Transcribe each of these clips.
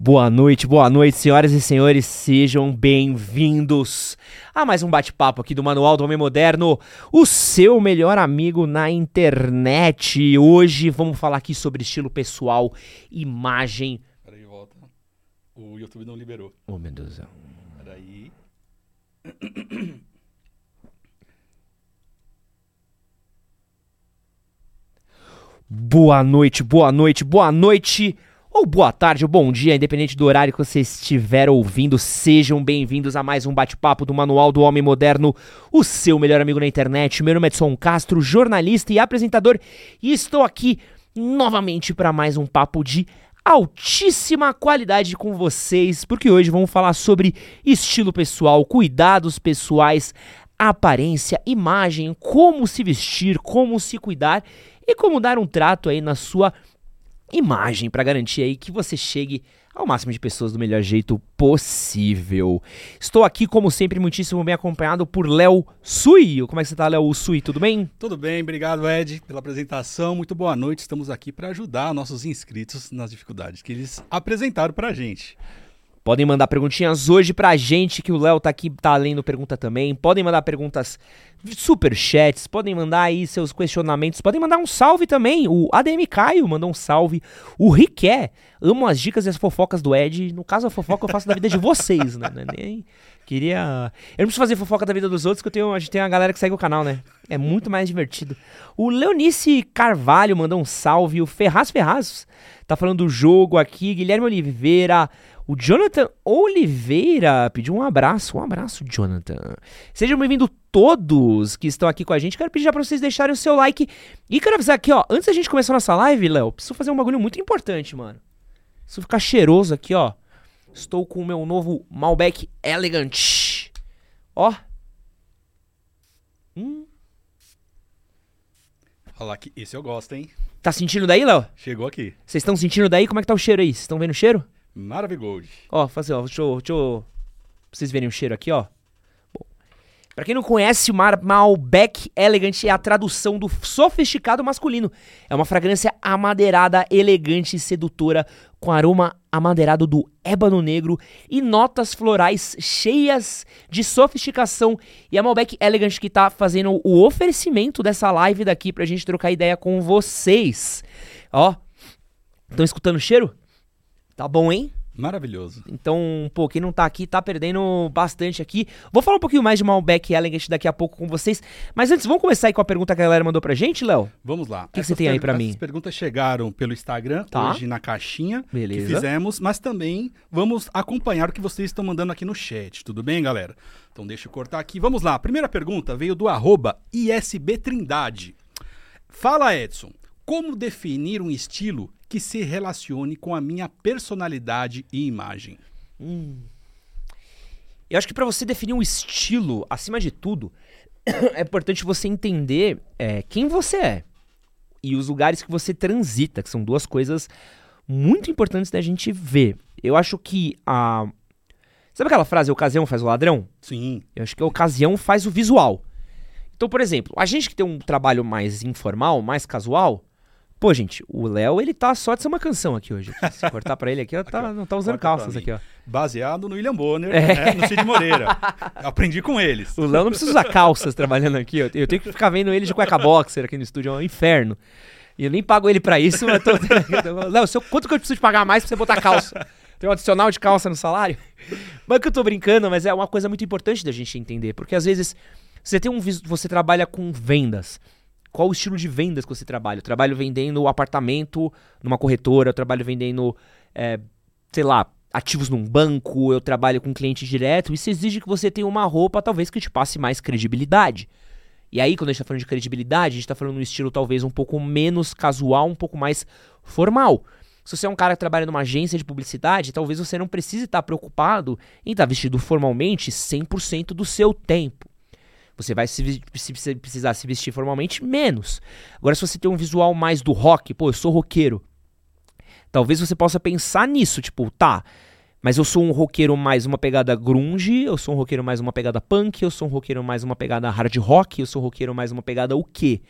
Boa noite, boa noite, senhoras e senhores, sejam bem-vindos a mais um bate-papo aqui do Manual do Homem Moderno, o seu melhor amigo na internet. Hoje vamos falar aqui sobre estilo pessoal, imagem. Peraí, volta. O YouTube não liberou. Oh, meu Deus. Peraí. Boa noite, boa noite, boa noite, ou boa tarde, ou bom dia, independente do horário que você estiver ouvindo, sejam bem-vindos a mais um bate-papo do Manual do Homem Moderno, o seu melhor amigo na internet. Meu nome é Edson Castro, jornalista e apresentador, e estou aqui novamente para mais um papo de altíssima qualidade com vocês, porque hoje vamos falar sobre estilo pessoal, cuidados pessoais, aparência, imagem, como se vestir, como se cuidar e como dar um trato aí na sua imagem para garantir aí que você chegue ao máximo de pessoas do melhor jeito possível. Estou aqui, como sempre, muitíssimo bem acompanhado por Léo Sui. Como é que você tá, Léo Sui? Tudo bem? Tudo bem, obrigado, Ed, pela apresentação. Muito boa noite. Estamos aqui para ajudar nossos inscritos nas dificuldades que eles apresentaram pra gente. Podem mandar perguntinhas hoje pra gente, que o Léo tá aqui, tá lendo pergunta também. Podem mandar perguntas super chats, podem mandar aí seus questionamentos, podem mandar um salve também. O ADM Caio mandou um salve. O Riqué, amo as dicas e as fofocas do Ed. No caso, a fofoca eu faço da vida de vocês, né? É Nem queria. Eu não preciso fazer fofoca da vida dos outros, que eu tenho, a gente tem uma galera que segue o canal, né? É muito mais divertido. O Leonice Carvalho mandou um salve. O Ferraz Ferraz tá falando do jogo aqui. Guilherme Oliveira. O Jonathan Oliveira pediu um abraço. Um abraço, Jonathan. Sejam bem-vindos todos que estão aqui com a gente. Quero pedir já pra vocês deixarem o seu like. E quero avisar aqui, ó. Antes da gente começar a nossa live, Léo, preciso fazer um bagulho muito importante, mano. Preciso ficar cheiroso aqui, ó. Estou com o meu novo Malbec Elegant. Ó. Hum. Olha lá que esse eu gosto, hein? Tá sentindo daí, Léo? Chegou aqui. Vocês estão sentindo daí? Como é que tá o cheiro aí? Vocês estão vendo o cheiro? Maravigold. Ó, fazer, ó, deixa eu, deixa eu- pra vocês verem o cheiro aqui, ó. Pra quem não conhece, o Mar- Malbec Elegant é a tradução do sofisticado masculino. É uma fragrância amadeirada, elegante e sedutora, com aroma amadeirado do ébano negro e notas florais cheias de sofisticação. E a Malbec Elegant que tá fazendo o oferecimento dessa live daqui pra gente trocar ideia com vocês. Ó, estão escutando o cheiro? Tá bom, hein? Maravilhoso. Então, pô, quem não tá aqui tá perdendo bastante aqui. Vou falar um pouquinho mais de Malbec Elegant daqui a pouco com vocês. Mas antes, vamos começar aí com a pergunta que a galera mandou pra gente, Léo? Vamos lá. que Essas você tem aí pra mim? Essas perguntas chegaram pelo Instagram, Tá. hoje na caixinha Beleza. que fizemos, mas também vamos acompanhar o que vocês estão mandando aqui no chat. Tudo bem, galera? Então deixa eu cortar aqui. Vamos lá. A primeira pergunta veio do arroba ISB Trindade. Fala, Edson. Como definir um estilo que se relacione com a minha personalidade e imagem? Eu acho que pra você definir um estilo, acima de tudo, é importante você entender é, quem você é e os lugares que você transita, que são duas coisas muito importantes da gente ver. Eu acho que a. Sabe aquela frase, ocasião faz o ladrão? Sim. Eu acho que a ocasião faz o visual. Então, por exemplo, a gente que tem um trabalho mais informal, mais casual, pô, gente, o Léo, ele tá só de ser uma canção aqui hoje. Se cortar pra ele aqui, ó, tá, não tá usando calças aqui, ó. Baseado no William Bonner, É. né, no Cid Moreira. Aprendi com eles. O Léo não precisa usar calças trabalhando aqui. Eu tenho que ficar vendo ele de cueca boxer aqui no estúdio, é um inferno. E eu nem pago ele pra isso, mas tô... Léo, seu- quanto que eu preciso te pagar mais pra você botar calça? Tem um adicional de calça no salário? Mas que eu tô brincando, mas é uma coisa muito importante da gente entender, porque às vezes você tem um você trabalha com vendas. Qual o estilo de vendas que você trabalha? Eu trabalho vendendo apartamento numa corretora, eu trabalho vendendo, é, sei lá, ativos num banco, eu trabalho com cliente direto. Isso exige que você tenha uma roupa, talvez, que te passe mais credibilidade. E aí, quando a gente tá falando de credibilidade, a gente tá falando de um estilo talvez um pouco menos casual, um pouco mais formal. Se você é um cara que trabalha numa agência de publicidade, talvez você não precise estar preocupado em estar vestido formalmente 100% do seu tempo. Você vai se, se precisar se vestir formalmente menos. Agora, se você tem um visual mais do rock, pô, eu sou roqueiro. Talvez você possa pensar nisso, tipo, tá, mas eu sou um roqueiro mais uma pegada grunge, eu sou um roqueiro mais uma pegada punk, eu sou um roqueiro mais uma pegada hard rock, eu sou um roqueiro mais uma pegada o quê?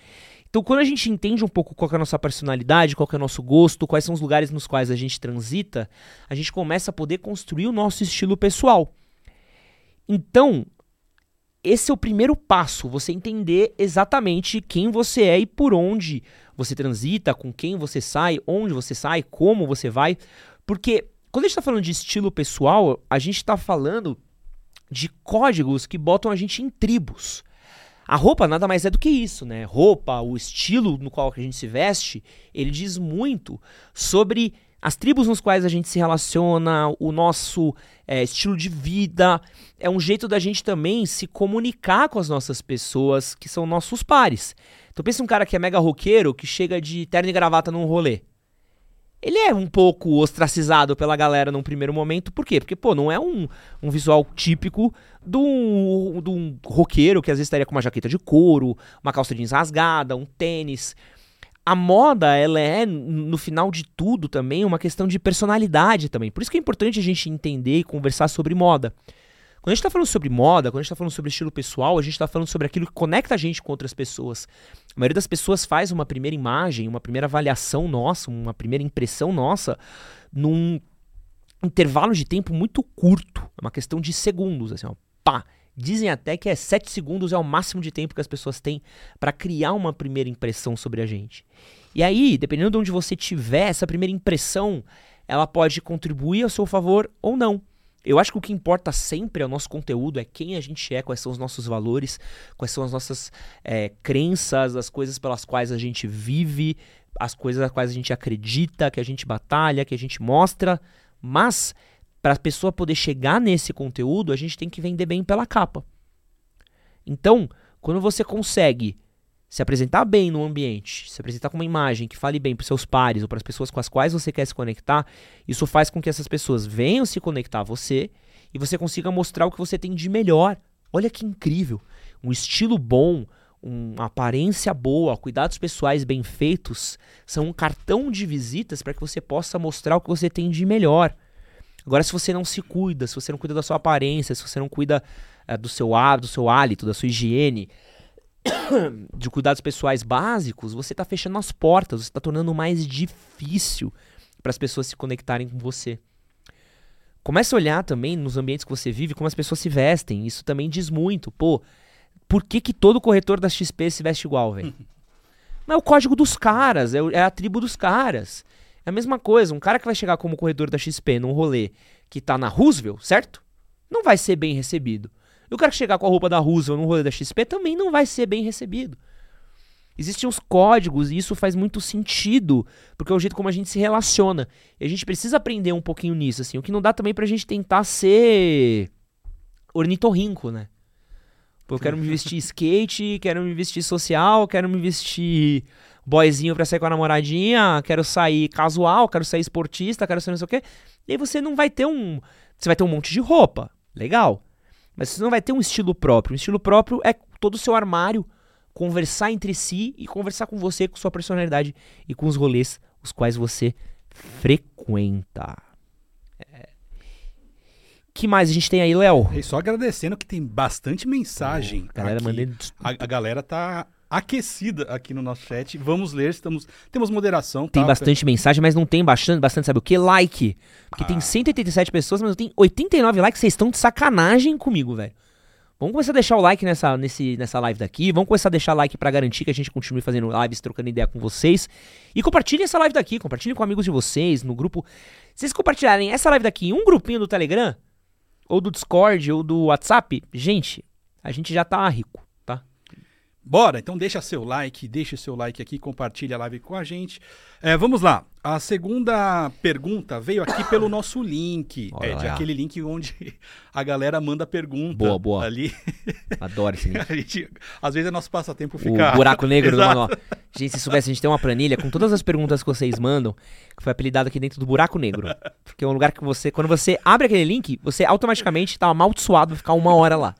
Então, quando a gente entende um pouco qual é a nossa personalidade, qual é o nosso gosto, quais são os lugares nos quais a gente transita, a gente começa a poder construir o nosso estilo pessoal. Então, esse é o primeiro passo, você entender exatamente quem você é e por onde você transita, com quem você sai, onde você sai, como você vai. Porque quando a gente está falando de estilo pessoal, a gente está falando de códigos que botam a gente em tribos. A roupa nada mais é do que isso, né? Roupa, o estilo no qual a gente se veste, ele diz muito sobre as tribos nos quais a gente se relaciona, o nosso é, estilo de vida. É um jeito da gente também se comunicar com as nossas pessoas que são nossos pares. Então pensa um cara que é mega roqueiro, que chega de terno e gravata num rolê. Ele é um pouco ostracizado pela galera num primeiro momento. Por quê? Porque, pô, não é um, um visual típico de um, de um roqueiro que às vezes estaria com uma jaqueta de couro, uma calça jeans rasgada, um tênis a moda, ela é, no final de tudo também, uma questão de personalidade também. Por isso que é importante a gente entender e conversar sobre moda. Quando a gente está falando sobre moda, quando a gente está falando sobre estilo pessoal, a gente está falando sobre aquilo que conecta a gente com outras pessoas. A maioria das pessoas faz uma primeira imagem, uma primeira avaliação nossa, uma primeira impressão nossa, num intervalo de tempo muito curto. É uma questão de segundos, assim, ó, pá. Dizem até que é 7 segundos é o máximo de tempo que as pessoas têm para criar uma primeira impressão sobre a gente. E aí, dependendo de onde você tiver, essa primeira impressão, ela pode contribuir a seu favor ou não. Eu acho que o que importa sempre é o nosso conteúdo, é quem a gente é, quais são os nossos valores, quais são as nossas é, crenças, as coisas pelas quais a gente vive, as coisas as quais a gente acredita, que a gente batalha, que a gente mostra. Mas para a pessoa poder chegar nesse conteúdo, a gente tem que vender bem pela capa. Então, quando você consegue se apresentar bem no ambiente, se apresentar com uma imagem que fale bem para seus pares ou para as pessoas com as quais você quer se conectar, isso faz com que essas pessoas venham se conectar a você e você consiga mostrar o que você tem de melhor. Olha que incrível! Um estilo bom, uma aparência boa, cuidados pessoais bem feitos são um cartão de visitas para que você possa mostrar o que você tem de melhor. Agora, se você não se cuida, se você não cuida da sua aparência, se você não cuida é, do seu hábito, do seu hálito, da sua higiene, de cuidados pessoais básicos, você está fechando as portas, você está tornando mais difícil para as pessoas se conectarem com você. Comece a olhar também nos ambientes que você vive como as pessoas se vestem. Isso também diz muito. Pô, por que, que todo corretor da XP se veste igual, velho? Mas é o código dos caras, é, é a tribo dos caras. É a mesma coisa, um cara que vai chegar como corredor da XP num rolê que tá na Roosevelt, certo? Não vai ser bem recebido. E o cara que chegar com a roupa da Roosevelt num rolê da XP também não vai ser bem recebido. Existem uns códigos e isso faz muito sentido, porque é o jeito como a gente se relaciona. E a gente precisa aprender um pouquinho nisso, assim. O que não dá também pra gente tentar ser ornitorrinco, né? Pô, eu quero me vestir skate, quero me vestir social, quero me vestir boyzinho pra sair com a namoradinha, quero sair casual, quero sair esportista, quero sair não sei o quê. E aí você não vai ter um. Você vai ter um monte de roupa. Legal. Mas você não vai ter um estilo próprio. Um estilo próprio é todo o seu armário conversar entre si e conversar com você, com sua personalidade e com os rolês os quais você frequenta. É. que mais a gente tem aí, Léo? Só agradecendo que tem bastante mensagem. Oh, galera mandando... a, a galera tá aquecida aqui no nosso chat. Vamos ler, estamos, temos moderação. Tem tá? bastante mensagem, mas não tem bastante, bastante sabe o que? Like. Porque ah. tem 187 pessoas, mas eu tenho 89 likes. Vocês estão de sacanagem comigo, velho. Vamos começar a deixar o like nessa, nesse, nessa live daqui. Vamos começar a deixar like para garantir que a gente continue fazendo lives, trocando ideia com vocês. E compartilhem essa live daqui. Compartilhem com amigos de vocês, no grupo. Se vocês compartilharem essa live daqui em um grupinho do Telegram, ou do Discord, ou do WhatsApp, gente, a gente já tá rico. Bora, então deixa seu like, deixa seu like aqui, compartilha a live com a gente. É, vamos lá. A segunda pergunta veio aqui pelo nosso link. Olha Ed, lá. aquele link onde a galera manda pergunta. Boa, boa. Ali. Adoro esse link. gente, às vezes é nosso passatempo ficar. O buraco negro do manual. Gente, se soubesse, a gente tem uma planilha com todas as perguntas que vocês mandam, que foi apelidado aqui dentro do buraco negro. Porque é um lugar que você, quando você abre aquele link, você automaticamente tá amaldiçoado ficar uma hora lá.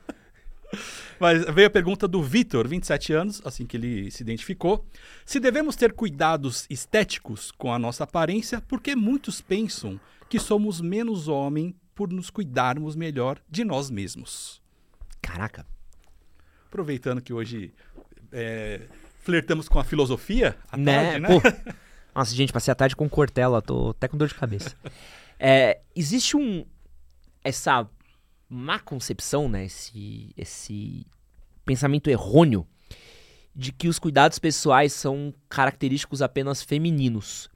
Mas veio a pergunta do Vitor, 27 anos, assim que ele se identificou. Se devemos ter cuidados estéticos com a nossa aparência, porque muitos pensam que somos menos homem por nos cuidarmos melhor de nós mesmos. Caraca. Aproveitando que hoje é, Flertamos com a filosofia à né? tarde, né? Pô, nossa, gente, passei a tarde com Cortella, tô até com dor de cabeça. É, existe um. Essa má concepção, né? Esse, esse pensamento errôneo de que os cuidados pessoais são característicos apenas femininos.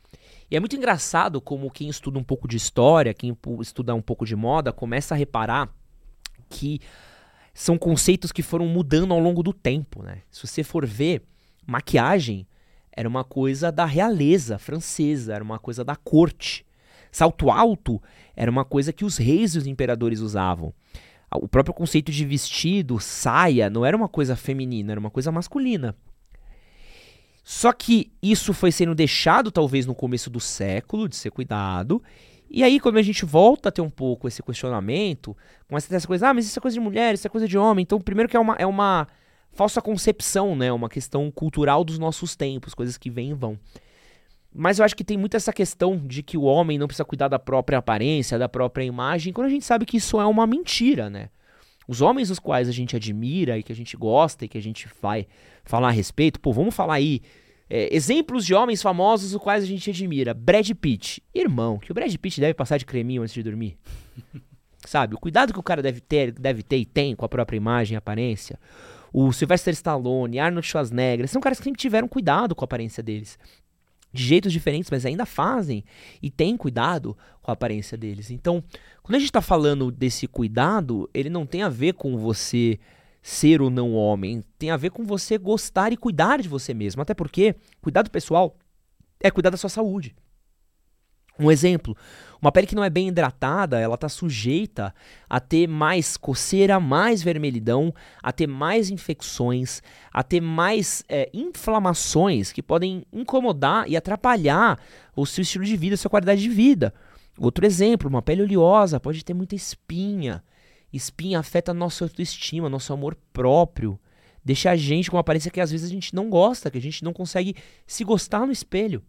E é muito engraçado como quem estuda um pouco de história, quem estuda um pouco de moda, começa a reparar que são conceitos que foram mudando ao longo do tempo, né? Se você for ver, maquiagem era uma coisa da realeza francesa, era uma coisa da corte. Salto alto era uma coisa que os reis e os imperadores usavam. O próprio conceito de vestido, saia, não era uma coisa feminina, era uma coisa masculina. Só que isso foi sendo deixado, talvez, no começo do século, de ser cuidado. E aí, quando a gente volta a ter um pouco esse questionamento, começa a ter essa coisa, ah, mas isso é coisa de mulher, isso é coisa de homem. Então, primeiro que é uma, é uma falsa concepção, né? Uma questão cultural dos nossos tempos, coisas que vêm e vão. Mas eu acho que tem muito essa questão de que o homem não precisa cuidar da própria aparência, da própria imagem, quando a gente sabe que isso é uma mentira, né? Os homens os quais a gente admira e que a gente gosta e que a gente vai falar a respeito, pô, vamos falar aí é, exemplos de homens famosos os quais a gente admira. Brad Pitt. Irmão, que o Brad Pitt deve passar de creminho antes de dormir. Sabe? O cuidado que o cara deve ter, deve ter e tem com a própria imagem e aparência. O Sylvester Stallone, Arnold Schwarzenegger, são caras que sempre tiveram cuidado com a aparência deles de jeitos diferentes, mas ainda fazem e têm cuidado com a aparência deles. Então, quando a gente está falando desse cuidado, ele não tem a ver com você ser ou não homem, tem a ver com você gostar e cuidar de você mesmo. Até porque cuidado pessoal é cuidar da sua saúde. Um exemplo, uma pele que não é bem hidratada, ela está sujeita a ter mais coceira, mais vermelhidão, a ter mais infecções, a ter mais é, inflamações que podem incomodar e atrapalhar o seu estilo de vida, a sua qualidade de vida. Outro exemplo, uma pele oleosa pode ter muita espinha. Espinha afeta nossa autoestima, nosso amor próprio. Deixa a gente com uma aparência que às vezes a gente não gosta, que a gente não consegue se gostar no espelho.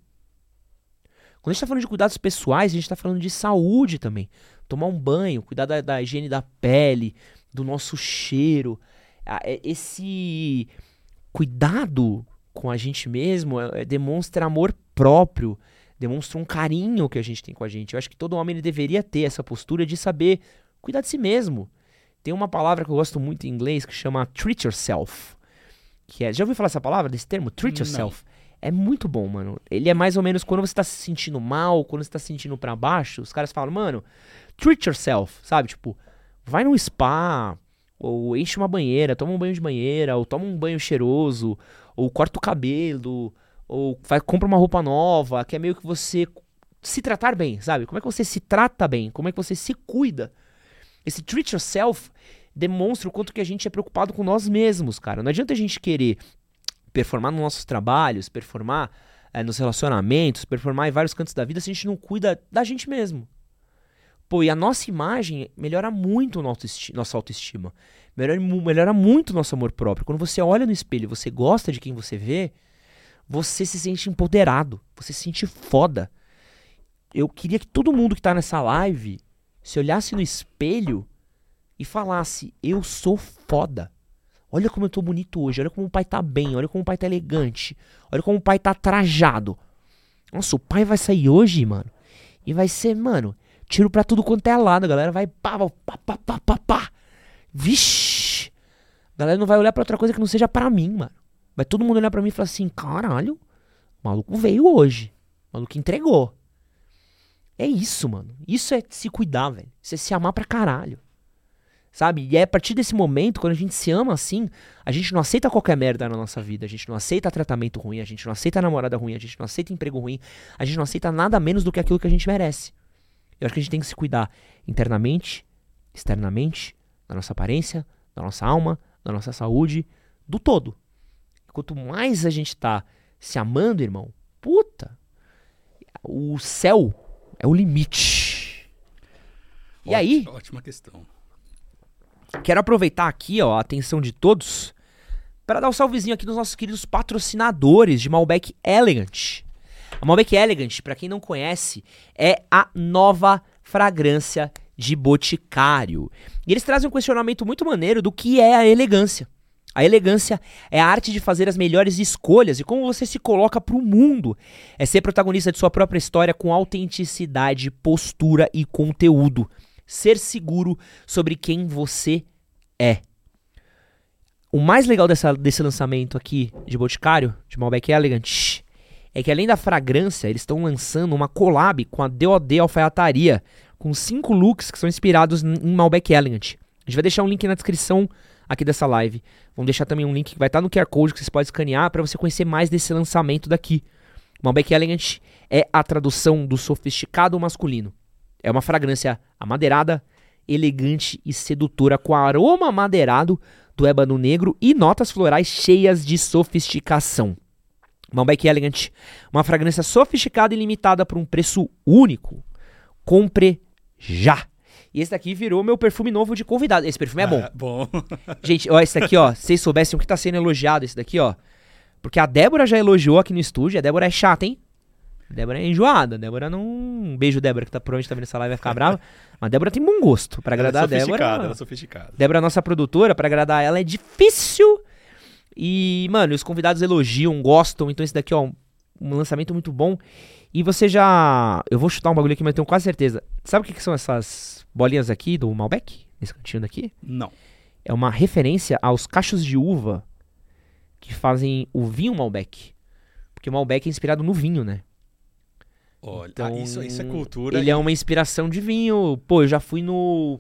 Quando a gente está falando de cuidados pessoais, a gente está falando de saúde também. Tomar um banho, cuidar da, da higiene da pele, do nosso cheiro. É, esse cuidado com a gente mesmo é, é, demonstra amor próprio, demonstra um carinho que a gente tem com a gente. Eu acho que todo homem deveria ter essa postura de saber cuidar de si mesmo. Tem uma palavra que eu gosto muito em inglês que chama treat yourself. Que é, já ouviu falar essa palavra, desse termo? Treat yourself. Não. É muito bom, mano. Ele é mais ou menos quando você tá se sentindo mal, quando você tá se sentindo pra baixo, os caras falam, mano, treat yourself, sabe? Tipo, vai num spa, ou enche uma banheira, toma um banho de banheira, ou toma um banho cheiroso, ou corta o cabelo, ou vai, compra uma roupa nova, que é meio que você se tratar bem, sabe? Como é que você se trata bem? Como é que você se cuida? Esse treat yourself demonstra o quanto que a gente é preocupado com nós mesmos, cara. Não adianta a gente querer performar nos nossos trabalhos, performar é, nos relacionamentos, performar em vários cantos da vida se a gente não cuida da gente mesmo. Pô, e a nossa imagem melhora muito nossa autoestima. Melhora, melhora muito nosso amor próprio. Quando você olha no espelho você gosta de quem você vê, você se sente empoderado. Você se sente foda. Eu queria que todo mundo que tá nessa live se olhasse no espelho e falasse: Eu sou foda. Olha como eu tô bonito hoje, olha como o pai tá bem, olha como o pai tá elegante, olha como o pai tá trajado. Nossa, o pai vai sair hoje, mano, e vai ser, mano, tiro pra tudo quanto é lado, a galera vai pá, pá, pá, pá, pá, pá. Vixe! A galera não vai olhar pra outra coisa que não seja para mim, mano. Vai todo mundo olhar pra mim e falar assim: caralho, o maluco veio hoje, o maluco entregou. É isso, mano. Isso é se cuidar, velho. Isso é se amar pra caralho. Sabe? E é a partir desse momento, quando a gente se ama assim, a gente não aceita qualquer merda na nossa vida. A gente não aceita tratamento ruim, a gente não aceita namorada ruim, a gente não aceita emprego ruim, a gente não aceita nada menos do que aquilo que a gente merece. Eu acho que a gente tem que se cuidar internamente, externamente, da nossa aparência, da nossa alma, da nossa saúde, do todo. Quanto mais a gente tá se amando, irmão, puta, o céu é o limite. E Ótima, aí? Ótima questão. Quero aproveitar aqui ó, a atenção de todos para dar um salvezinho aqui nos nossos queridos patrocinadores de Malbec Elegant. A Malbec Elegant, para quem não conhece, é a nova fragrância de Boticário. E eles trazem um questionamento muito maneiro do que é a elegância. A elegância é a arte de fazer as melhores escolhas e como você se coloca para o mundo. É ser protagonista de sua própria história com autenticidade, postura e conteúdo. Ser seguro sobre quem você é. O mais legal dessa, desse lançamento aqui de Boticário, de Malbec Elegant, é que além da fragrância, eles estão lançando uma collab com a DOD Alfaiataria, com cinco looks que são inspirados em Malbec Elegant. A gente vai deixar um link na descrição aqui dessa live. Vamos deixar também um link que vai estar no QR Code que vocês podem escanear para você conhecer mais desse lançamento daqui. Malbec Elegant é a tradução do sofisticado masculino. É uma fragrância amadeirada, elegante e sedutora com aroma madeirado do ébano negro e notas florais cheias de sofisticação. Malbec Elegant, uma fragrância sofisticada e limitada por um preço único. Compre já! E esse daqui virou meu perfume novo de convidado. Esse perfume é bom. Ah, bom. Gente, ó, esse daqui, ó, se vocês soubessem o que tá sendo elogiado, esse daqui, ó. Porque a Débora já elogiou aqui no estúdio. A Débora é chata, hein? Débora é enjoada. Débora não. Um beijo, Débora, que tá provavelmente tá vendo essa live vai ficar brava. Mas Débora tem bom gosto. Pra agradar ela é a Débora. sofisticada, ela é sofisticada. Débora, nossa produtora, pra agradar ela é difícil. E, mano, os convidados elogiam, gostam. Então, esse daqui, ó, um lançamento muito bom. E você já. Eu vou chutar um bagulho aqui, mas eu tenho quase certeza. Sabe o que, que são essas bolinhas aqui do Malbec? Nesse cantinho daqui? Não. É uma referência aos cachos de uva que fazem o vinho Malbec. Porque o Malbec é inspirado no vinho, né? Olha, Então, ah, isso, isso é cultura. Ele é uma inspiração de vinho. Pô, eu já fui no.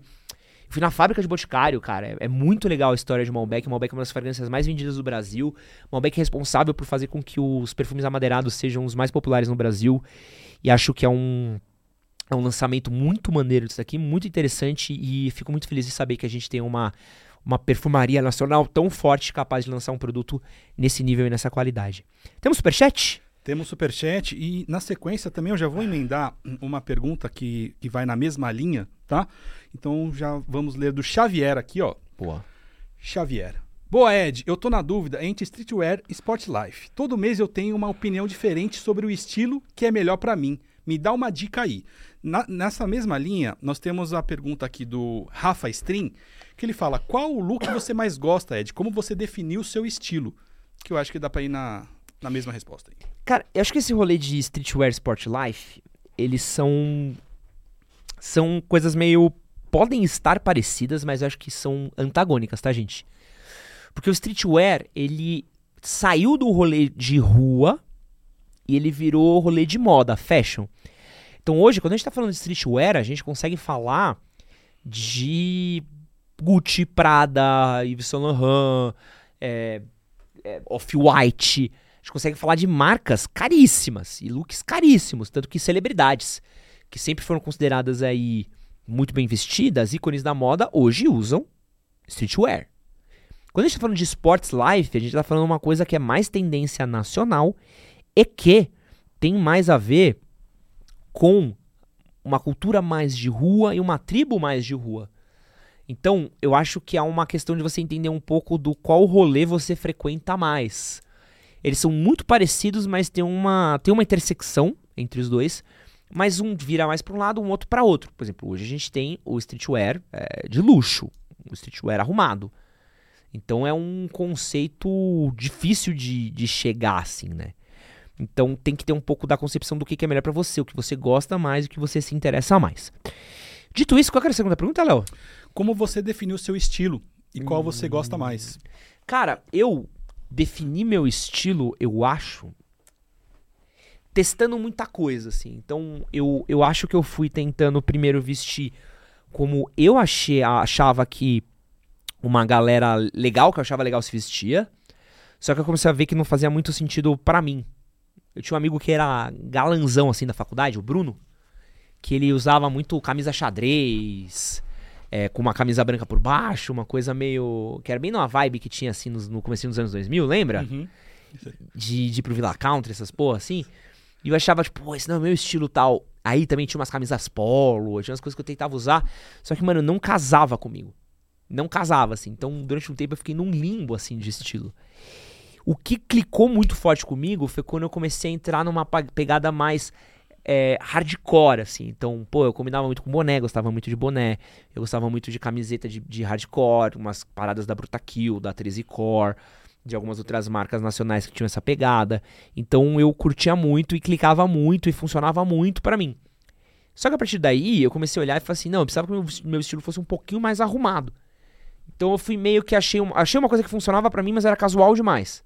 Fui na fábrica de Boticário, cara. É, é muito legal a história de Malbec. Malbec é uma das fragrâncias mais vendidas do Brasil. Malbec é responsável por fazer com que os perfumes amadeirados sejam os mais populares no Brasil. E acho que é um, é um lançamento muito maneiro disso aqui, muito interessante. E fico muito feliz de saber que a gente tem uma, uma perfumaria nacional tão forte capaz de lançar um produto nesse nível e nessa qualidade. Temos superchat? Temos superchat e na sequência também eu já vou emendar uma pergunta que, que vai na mesma linha, tá? Então já vamos ler do Xavier aqui, ó. Boa. Xavier. Boa, Ed. Eu tô na dúvida entre streetwear e sport life. Todo mês eu tenho uma opinião diferente sobre o estilo que é melhor pra mim. Me dá uma dica aí. Na- nessa mesma linha, nós temos a pergunta aqui do Rafa String, que ele fala: qual o look você mais gosta, Ed? Como você definiu o seu estilo? Que eu acho que dá pra ir na, na mesma resposta aí. Cara, eu acho que esse rolê de streetwear sport life, eles são são coisas meio podem estar parecidas, mas eu acho que são antagônicas, tá, gente? Porque o streetwear, ele saiu do rolê de rua e ele virou rolê de moda, fashion. Então hoje, quando a gente tá falando de streetwear, a gente consegue falar de Gucci, Prada, Yves Saint Laurent, é, é, Off-White. Gente consegue falar de marcas caríssimas e looks caríssimos, tanto que celebridades, que sempre foram consideradas aí muito bem vestidas, ícones da moda, hoje usam streetwear. Quando a gente tá falando de sports life, a gente tá falando uma coisa que é mais tendência nacional e que tem mais a ver com uma cultura mais de rua e uma tribo mais de rua. Então, eu acho que há uma questão de você entender um pouco do qual rolê você frequenta mais. Eles são muito parecidos, mas tem uma, tem uma intersecção entre os dois. Mas um vira mais para um lado, um outro para outro. Por exemplo, hoje a gente tem o streetwear é, de luxo, o streetwear arrumado. Então é um conceito difícil de, de chegar assim, né? Então tem que ter um pouco da concepção do que, que é melhor para você, o que você gosta mais, o que você se interessa mais. Dito isso, qual era a segunda pergunta, Léo? Como você definiu o seu estilo e qual você gosta mais? Cara, eu defini meu estilo, eu acho, testando muita coisa, assim. Então, eu, eu acho que eu fui tentando primeiro vestir como eu achei, achava que uma galera legal, que eu achava legal se vestia. Só que eu comecei a ver que não fazia muito sentido pra mim. Eu tinha um amigo que era galanzão, assim, da faculdade, o Bruno, que ele usava muito camisa xadrez, é, com uma camisa branca por baixo, uma coisa meio. que era bem numa vibe que tinha assim nos- no começo dos anos 2000, lembra? Uhum. De, de ir pro Villa Country, essas porra assim. E eu achava, tipo, pô, esse não é o meu estilo tal. Aí também tinha umas camisas polo, tinha umas coisas que eu tentava usar. Só que, mano, não casava comigo. Não casava, assim. Então, durante um tempo eu fiquei num limbo, assim, de estilo. O que clicou muito forte comigo foi quando eu comecei a entrar numa pegada mais é, hardcore, assim. Então, pô, eu combinava muito com boné, gostava muito de boné. Eu gostava muito de camiseta de, de hardcore, umas paradas da Bruta Kill, da 13 Core, de algumas outras marcas nacionais que tinham essa pegada. Então eu curtia muito e clicava muito e funcionava muito para mim. Só que a partir daí eu comecei a olhar e falei assim: não, eu precisava que meu, meu estilo fosse um pouquinho mais arrumado. Então eu fui meio que achei, achei uma coisa que funcionava para mim, mas era casual demais.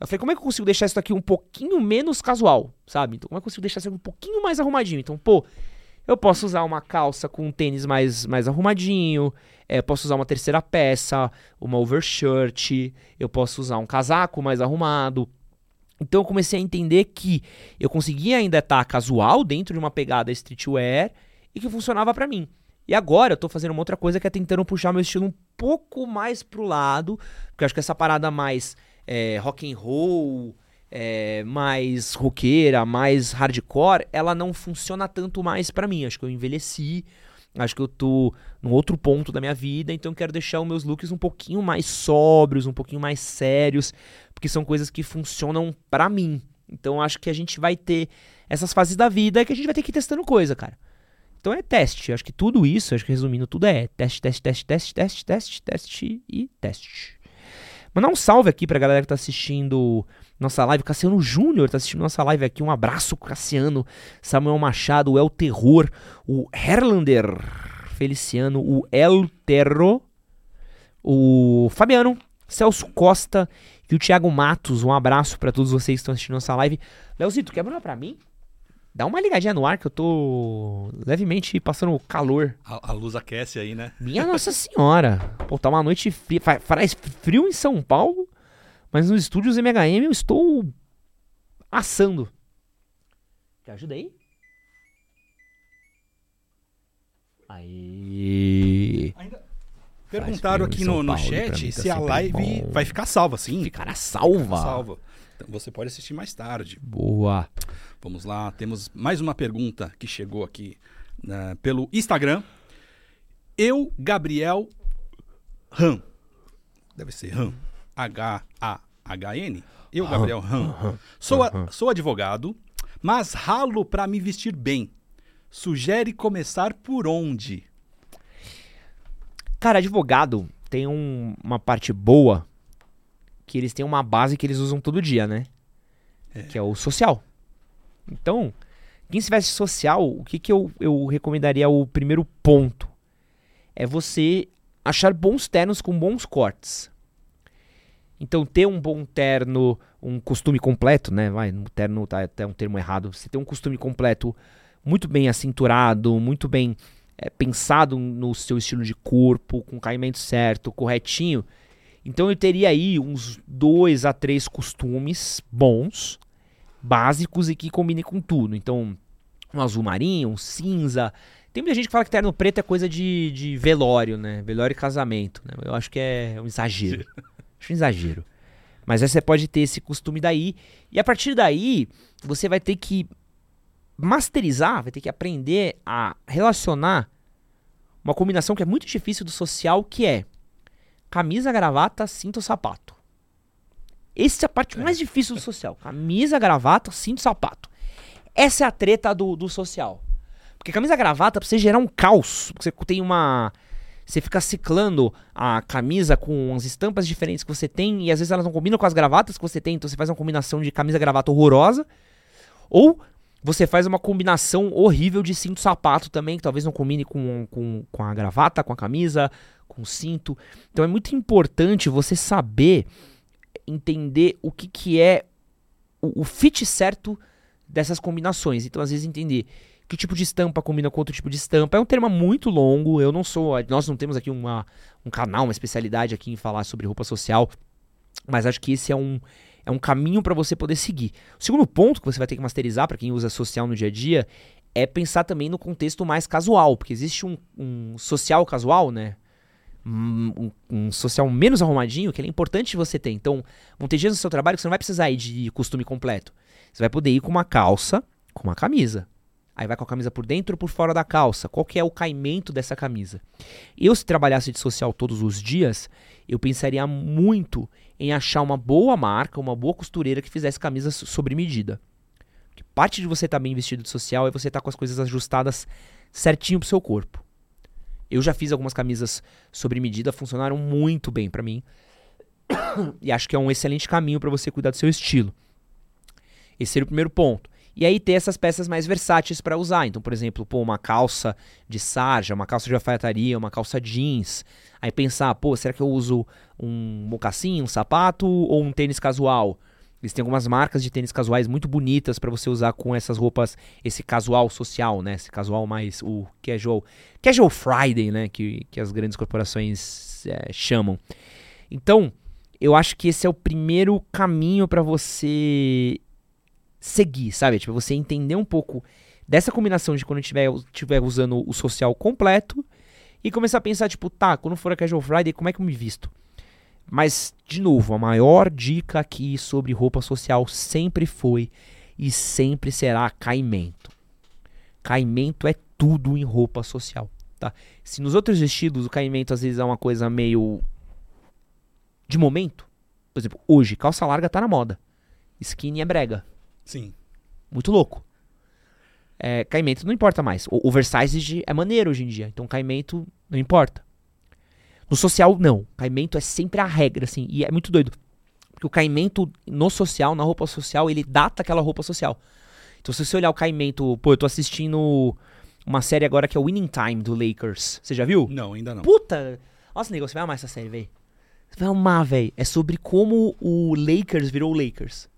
Eu falei, como é que eu consigo deixar isso aqui um pouquinho menos casual, sabe? Então, como é que eu consigo deixar isso aqui um pouquinho mais arrumadinho? Então, pô, eu posso usar uma calça com um tênis mais, mais arrumadinho, é, posso usar uma terceira peça, uma overshirt, eu posso usar um casaco mais arrumado. Então eu comecei a entender que eu conseguia ainda estar tá casual dentro de uma pegada streetwear e que funcionava para mim. E agora eu tô fazendo uma outra coisa que é tentando puxar meu estilo um pouco mais pro lado, porque eu acho que essa parada mais é, rock and roll, é, mais roqueira, mais hardcore, ela não funciona tanto mais para mim. Acho que eu envelheci, acho que eu tô num outro ponto da minha vida, então eu quero deixar os meus looks um pouquinho mais sóbrios, um pouquinho mais sérios, porque são coisas que funcionam para mim. Então acho que a gente vai ter essas fases da vida que a gente vai ter que ir testando coisa, cara. Então é teste. Acho que tudo isso, acho que resumindo tudo é teste, teste, teste, teste, teste, teste, teste e teste. Mandar um salve aqui pra galera que tá assistindo nossa live. Cassiano Júnior tá assistindo nossa live aqui. Um abraço, Cassiano. Samuel Machado, o El Terror, o Herlander Feliciano, o El Terro, o Fabiano, Celso Costa e o Thiago Matos. Um abraço para todos vocês que estão assistindo nossa live. Leozito, quer uma pra mim? Dá uma ligadinha no ar que eu tô levemente passando calor. A, a luz aquece aí, né? Minha Nossa Senhora. Pô, tá uma noite fria. Faz frio em São Paulo, mas nos estúdios MHM eu estou assando. Te ajuda aí? Aí. Ainda perguntaram aqui no, no chat tá se a live bom. vai ficar salva, sim. Ficará salva. Ficará salva. Então você pode assistir mais tarde. Boa. Vamos lá, temos mais uma pergunta que chegou aqui né, pelo Instagram. Eu, Gabriel Ram. Deve ser Ram. H-A-H-N. Eu, Gabriel Ram. Sou, a, sou advogado, mas ralo para me vestir bem. Sugere começar por onde? Cara, advogado tem um, uma parte boa que eles têm uma base que eles usam todo dia, né? É. Que é o social. Então, quem se veste social, o que, que eu, eu recomendaria o primeiro ponto? É você achar bons ternos com bons cortes. Então, ter um bom terno, um costume completo, né? Vai, no terno tá até um termo errado. Você ter um costume completo muito bem acinturado, muito bem é, pensado no seu estilo de corpo, com caimento certo, corretinho então eu teria aí uns dois a três costumes bons, básicos e que combinem com tudo. Então, um azul marinho, um cinza. Tem muita gente que fala que terno preto é coisa de, de velório, né? Velório e casamento. Né? Eu acho que é um exagero. acho um exagero. Mas aí você pode ter esse costume daí. E a partir daí, você vai ter que masterizar, vai ter que aprender a relacionar uma combinação que é muito difícil do social, que é camisa, gravata, cinto, sapato. Essa é a parte mais difícil do social. Camisa, gravata, cinto, sapato. Essa é a treta do, do social. Porque camisa, gravata, pra você gerar um caos, você tem uma... Você fica ciclando a camisa com as estampas diferentes que você tem e às vezes elas não combinam com as gravatas que você tem, então você faz uma combinação de camisa gravata horrorosa. Ou você faz uma combinação horrível de cinto sapato também, que talvez não combine com, com, com a gravata, com a camisa, com cinto. Então é muito importante você saber entender o que, que é o, o fit certo dessas combinações. Então, às vezes, entender que tipo de estampa combina com outro tipo de estampa. É um termo muito longo. Eu não sou. Nós não temos aqui uma, um canal, uma especialidade aqui em falar sobre roupa social. Mas acho que esse é um, é um caminho para você poder seguir. O segundo ponto que você vai ter que masterizar para quem usa social no dia a dia é pensar também no contexto mais casual, porque existe um, um social casual, né? um, um, social menos arrumadinho, que é importante você ter. Então, vão ter dias no seu trabalho que você não vai precisar ir de costume completo. Você vai poder ir com uma calça, com uma camisa. Aí vai com a camisa por dentro ou por fora da calça. Qual que é o caimento dessa camisa? Eu, se trabalhasse de social todos os dias, eu pensaria muito em achar uma boa marca, uma boa costureira que fizesse camisas sobre medida. Que parte de você estar tá bem vestido de social é você estar tá com as coisas ajustadas certinho pro seu corpo. Eu já fiz algumas camisas sobre medida, funcionaram muito bem para mim. e acho que é um excelente caminho para você cuidar do seu estilo. Esse seria o primeiro ponto. E aí ter essas peças mais versáteis para usar. Então, por exemplo, pô, uma calça de sarja, uma calça de alfaiataria, uma calça jeans. Aí pensar, pô, será que eu uso um mocassim, um sapato ou um tênis casual? Eles têm algumas marcas de tênis casuais muito bonitas para você usar com essas roupas, esse casual social, né? Esse casual mais o casual, casual Friday, né? Que, que as grandes corporações é, chamam. Então, eu acho que esse é o primeiro caminho para você seguir, sabe? Tipo, você entender um pouco dessa combinação de quando estiver estiver usando o social completo e começar a pensar, tipo, tá, quando for a Casual Friday, como é que eu me visto? Mas, de novo, a maior dica aqui sobre roupa social sempre foi e sempre será caimento. Caimento é tudo em roupa social, tá? Se nos outros vestidos o caimento às vezes é uma coisa meio de momento, por exemplo, hoje calça larga tá na moda. Skinny é brega. Sim. Muito louco. É, caimento não importa mais. O oversized é maneiro hoje em dia, então caimento não importa. No social, não. Caimento é sempre a regra, assim. E é muito doido. Porque o caimento no social, na roupa social, ele data aquela roupa social. Então, se você olhar o caimento. Pô, eu tô assistindo uma série agora que é Winning Time do Lakers. Você já viu? Não, ainda não. Puta! Nossa, negócio, você vai amar essa série, velho. Você vai amar, velho. É sobre como o Lakers virou o Lakers.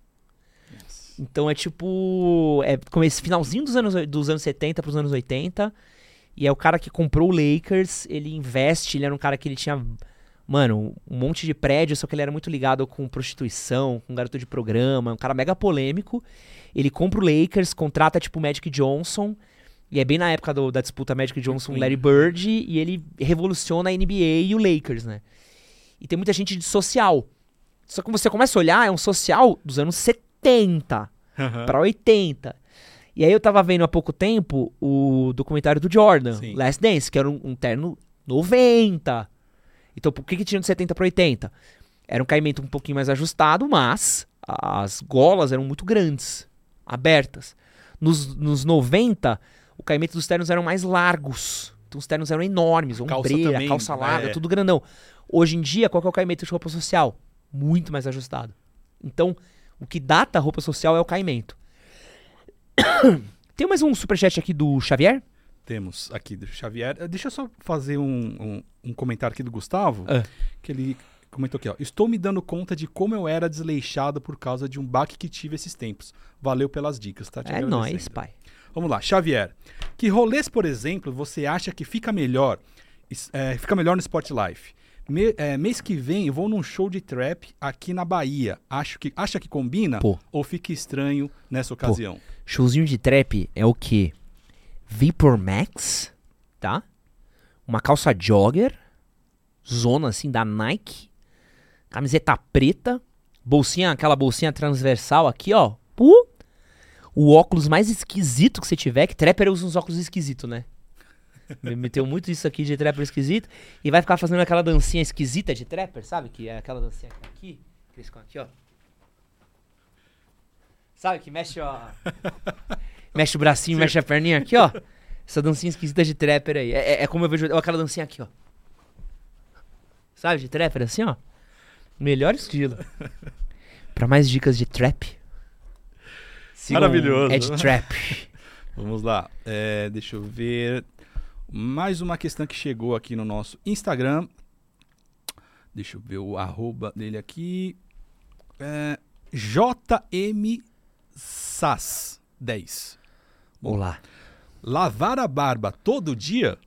Então é tipo. É como esse finalzinho dos anos, dos anos 70 pros anos 80. E é o cara que comprou o Lakers, ele investe, ele era um cara que ele tinha, mano, um monte de prédio, só que ele era muito ligado com prostituição, com garoto de programa, um cara mega polêmico. Ele compra o Lakers, contrata tipo o Magic Johnson, e é bem na época do, da disputa Magic Johnson Larry Bird, e ele revoluciona a NBA e o Lakers, né? E tem muita gente de social. Só que você começa a olhar, é um social dos anos 70 uhum. para 80. E aí eu tava vendo há pouco tempo o documentário do Jordan, Sim. Last Dance, que era um, um, terno 90. Então por que, que tinha de 70 para 80? Era um caimento um pouquinho mais ajustado, mas as golas eram muito grandes, abertas. Nos, nos 90, o caimento dos ternos eram mais largos. Então os ternos eram enormes, ombreira, calça, calça larga, é. tudo grandão. Hoje em dia, qual é o caimento de roupa social? Muito mais ajustado. Então, o que data a roupa social é o caimento. Tem mais um superchat aqui do Xavier? Temos aqui do Xavier. Eh, deixa eu só fazer um, um, um comentário aqui do Gustavo. Ah. Que ele comentou aqui, ó. Estou me dando conta de como eu era desleixado por causa de um baque que tive esses tempos. Valeu pelas dicas, tá? Te é nóis, pai. Vamos lá, Xavier. Que rolês, por exemplo, você acha que fica melhor, é, fica melhor no Sport Life? Me, é, mês que vem eu vou num show de trap aqui na Bahia. Acho que, acha que combina? Pô. Ou fica estranho nessa ocasião? Pô. Showzinho de trap é o quê? Vapor Max, tá? Uma calça jogger, zona assim da Nike, camiseta preta, bolsinha, aquela bolsinha transversal aqui, ó. Uh, o óculos mais esquisito que você tiver, que trapper usa uns óculos esquisitos, né? Me meteu muito isso aqui de trapper esquisito. E vai ficar fazendo aquela dancinha esquisita de trapper, sabe? Que é aquela dancinha aqui. Que eles aqui, ó. Sabe? Que mexe, ó. mexe o bracinho, Sim. mexe a perninha aqui, ó. Essa dancinha esquisita de trapper aí. É, é, é como eu vejo aquela dancinha aqui, ó. Sabe? De trapper assim, ó. Melhor estilo. Pra mais dicas de trap. Maravilhoso. Ed Trap. Vamos lá. É, deixa eu ver. Mais uma questão que chegou aqui no nosso Instagram. Deixa eu ver o arroba dele aqui. É, JM Sas 10. Olá. Lavar a barba todo dia?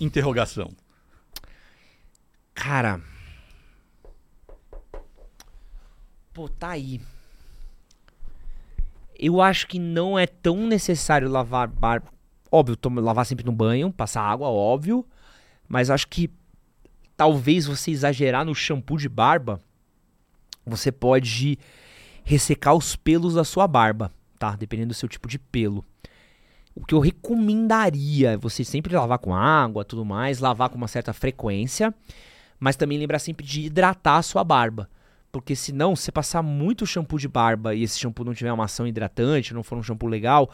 Interrogação. Cara. Pô, tá aí. Eu acho que não é tão necessário lavar barba. Óbvio, lavar sempre no banho, passar água, óbvio. Mas acho que talvez você exagerar no shampoo de barba, você pode ressecar os pelos da sua barba, tá? Dependendo do seu tipo de pelo. O que eu recomendaria é você sempre lavar com água, tudo mais, lavar com uma certa frequência, mas também lembrar sempre de hidratar a sua barba. Porque senão, se você passar muito shampoo de barba e esse shampoo não tiver uma ação hidratante, não for um shampoo legal,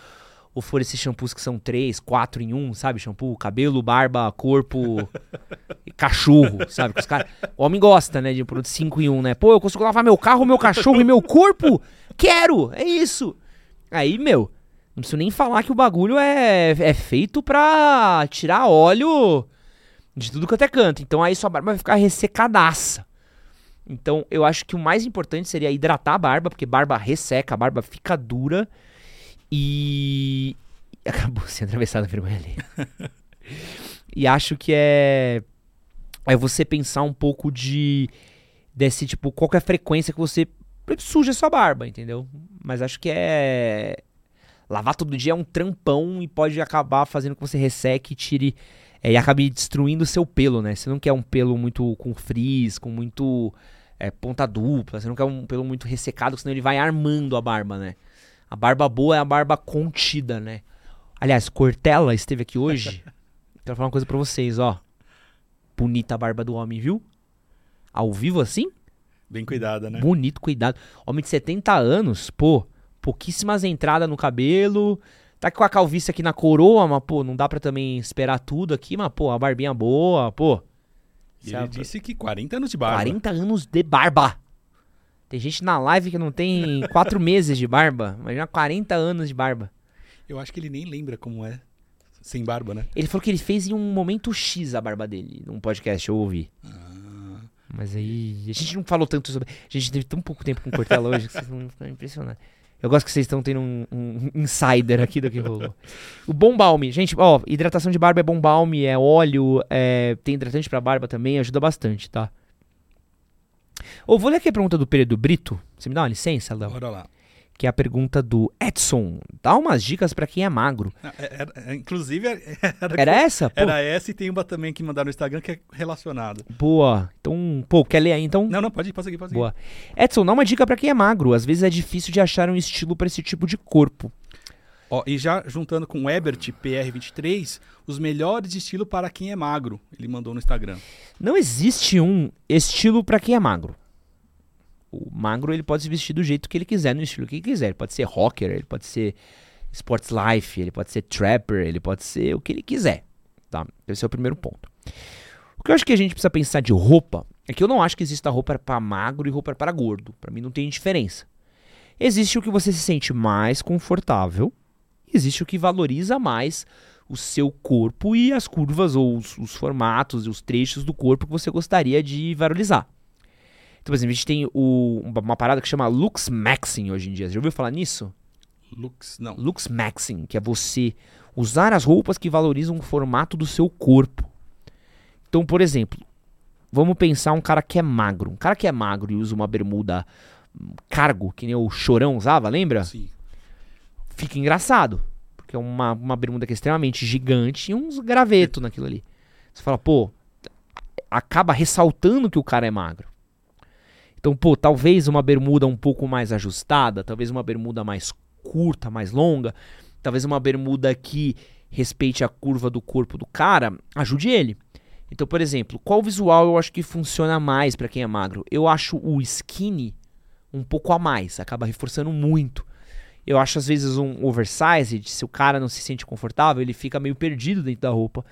ou for esses shampoos que são três, quatro em um, sabe? Shampoo, cabelo, barba, corpo cachorro, sabe? Que os cara... O homem gosta, né, de um produto 5 em 1, um, né? Pô, eu consigo lavar meu carro, meu cachorro e meu corpo? Quero! É isso! Aí, meu, não preciso nem falar que o bagulho é, é feito pra tirar óleo de tudo quanto é canto. Então aí sua barba vai ficar ressecadaça. Então eu acho que o mais importante seria hidratar a barba, porque barba resseca, a barba fica dura. E. Acabou sendo atravessada a vergonha ali. e acho que é. É você pensar um pouco de. Desse tipo, qual é a frequência que você suja a sua barba, entendeu? Mas acho que é. Lavar todo dia é um trampão e pode acabar fazendo com que você resseque e tire. É, e acabe destruindo o seu pelo, né? Você não quer um pelo muito com frizz, com muito é, ponta dupla, você não quer um pelo muito ressecado, senão ele vai armando a barba, né? A barba boa é a barba contida, né? Aliás, Cortella esteve aqui hoje. Quero falar uma coisa pra vocês, ó. Bonita a barba do homem, viu? Ao vivo assim? Bem cuidada, né? Bonito, cuidado. Homem de 70 anos, pô, pouquíssimas entradas no cabelo. Tá com a calvície aqui na coroa, mas, pô, não dá pra também esperar tudo aqui, mas, pô, a barbinha boa, pô. E ele disse que 40 anos de barba. 40 anos de barba. Tem gente na live que não tem quatro meses de barba, mas já 40 anos de barba. Eu acho que ele nem lembra como é sem barba, né? Ele falou que ele fez em um momento X a barba dele, num podcast, eu ouvi. Ah. Mas aí. A gente não falou tanto sobre. A gente teve tão pouco tempo com o Cortella hoje que vocês vão ficar impressionados. Eu gosto que vocês estão tendo um, um, insider aqui do que rolou. o Bom Balme, gente, ó, hidratação de barba é Bom Balme, é óleo, é, tem hidratante pra barba também, ajuda bastante, tá? Ou vou ler aqui a pergunta do Pedro Brito. Você me dá uma licença, Léo? Bora lá. Que é a pergunta do Edson. Dá umas dicas para quem é magro. É, é, inclusive, era, era essa? Pô. Era essa e tem uma também que mandaram no Instagram que é relacionado. Boa. Então, pô, quer ler aí então? Não, não, pode ir, pode seguir, pode seguir. Boa. Edson, dá uma dica para quem é magro. Às vezes é difícil de achar um estilo para esse tipo de corpo. Ó, e já juntando com o Ebert PR23, os melhores estilos para quem é magro. Ele mandou no Instagram. Não existe um estilo para quem é magro. O magro ele pode se vestir do jeito que ele quiser, no estilo que ele quiser. Ele pode ser rocker, ele pode ser sports life, ele pode ser trapper, ele pode ser o que ele quiser. Tá? Esse é o primeiro ponto. O que eu acho que a gente precisa pensar de roupa é que eu não acho que exista roupa para magro e roupa para gordo. Para mim não tem diferença. Existe o que você se sente mais confortável, existe o que valoriza mais o seu corpo e as curvas ou os, os formatos e os trechos do corpo que você gostaria de valorizar. Então, por exemplo, a gente tem o, uma parada que chama Lux Maxing hoje em dia. Você já ouviu falar nisso? Lux, não. Lux Maxing, que é você usar as roupas que valorizam o formato do seu corpo. Então, por exemplo, vamos pensar um cara que é magro. Um cara que é magro e usa uma bermuda hum, cargo, que nem o Chorão usava, lembra? Sim. Fica engraçado. Porque é uma, uma bermuda que é extremamente gigante e uns gravetos naquilo ali. Você fala, pô, acaba ressaltando que o cara é magro. Então, pô, talvez uma bermuda um pouco mais ajustada, talvez uma bermuda mais curta, mais longa, talvez uma bermuda que respeite a curva do corpo do cara, ajude ele. Então, por exemplo, qual visual eu acho que funciona mais para quem é magro? Eu acho o skinny um pouco a mais, acaba reforçando muito. Eu acho às vezes um oversized, se o cara não se sente confortável, ele fica meio perdido dentro da roupa.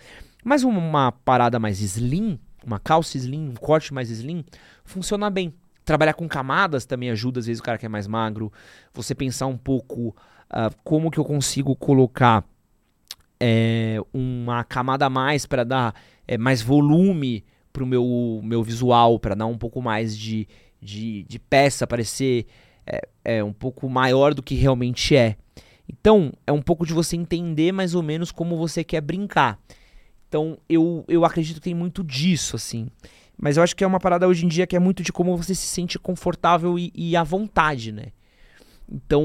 Mas uma parada mais slim, uma calça slim, um corte mais slim, funciona bem. Trabalhar com camadas também ajuda, às vezes, o cara que é mais magro. Você pensar um pouco uh, como que eu consigo colocar é, uma camada a mais para dar é, mais volume para o meu, meu visual, para dar um pouco mais de, de, de peça, parecer é, é, um pouco maior do que realmente é. Então, é um pouco de você entender mais ou menos como você quer brincar. Então, eu, eu acredito que tem muito disso, assim. Mas eu acho que é uma parada hoje em dia que é muito de como você se sente confortável e, e à vontade, né? Então,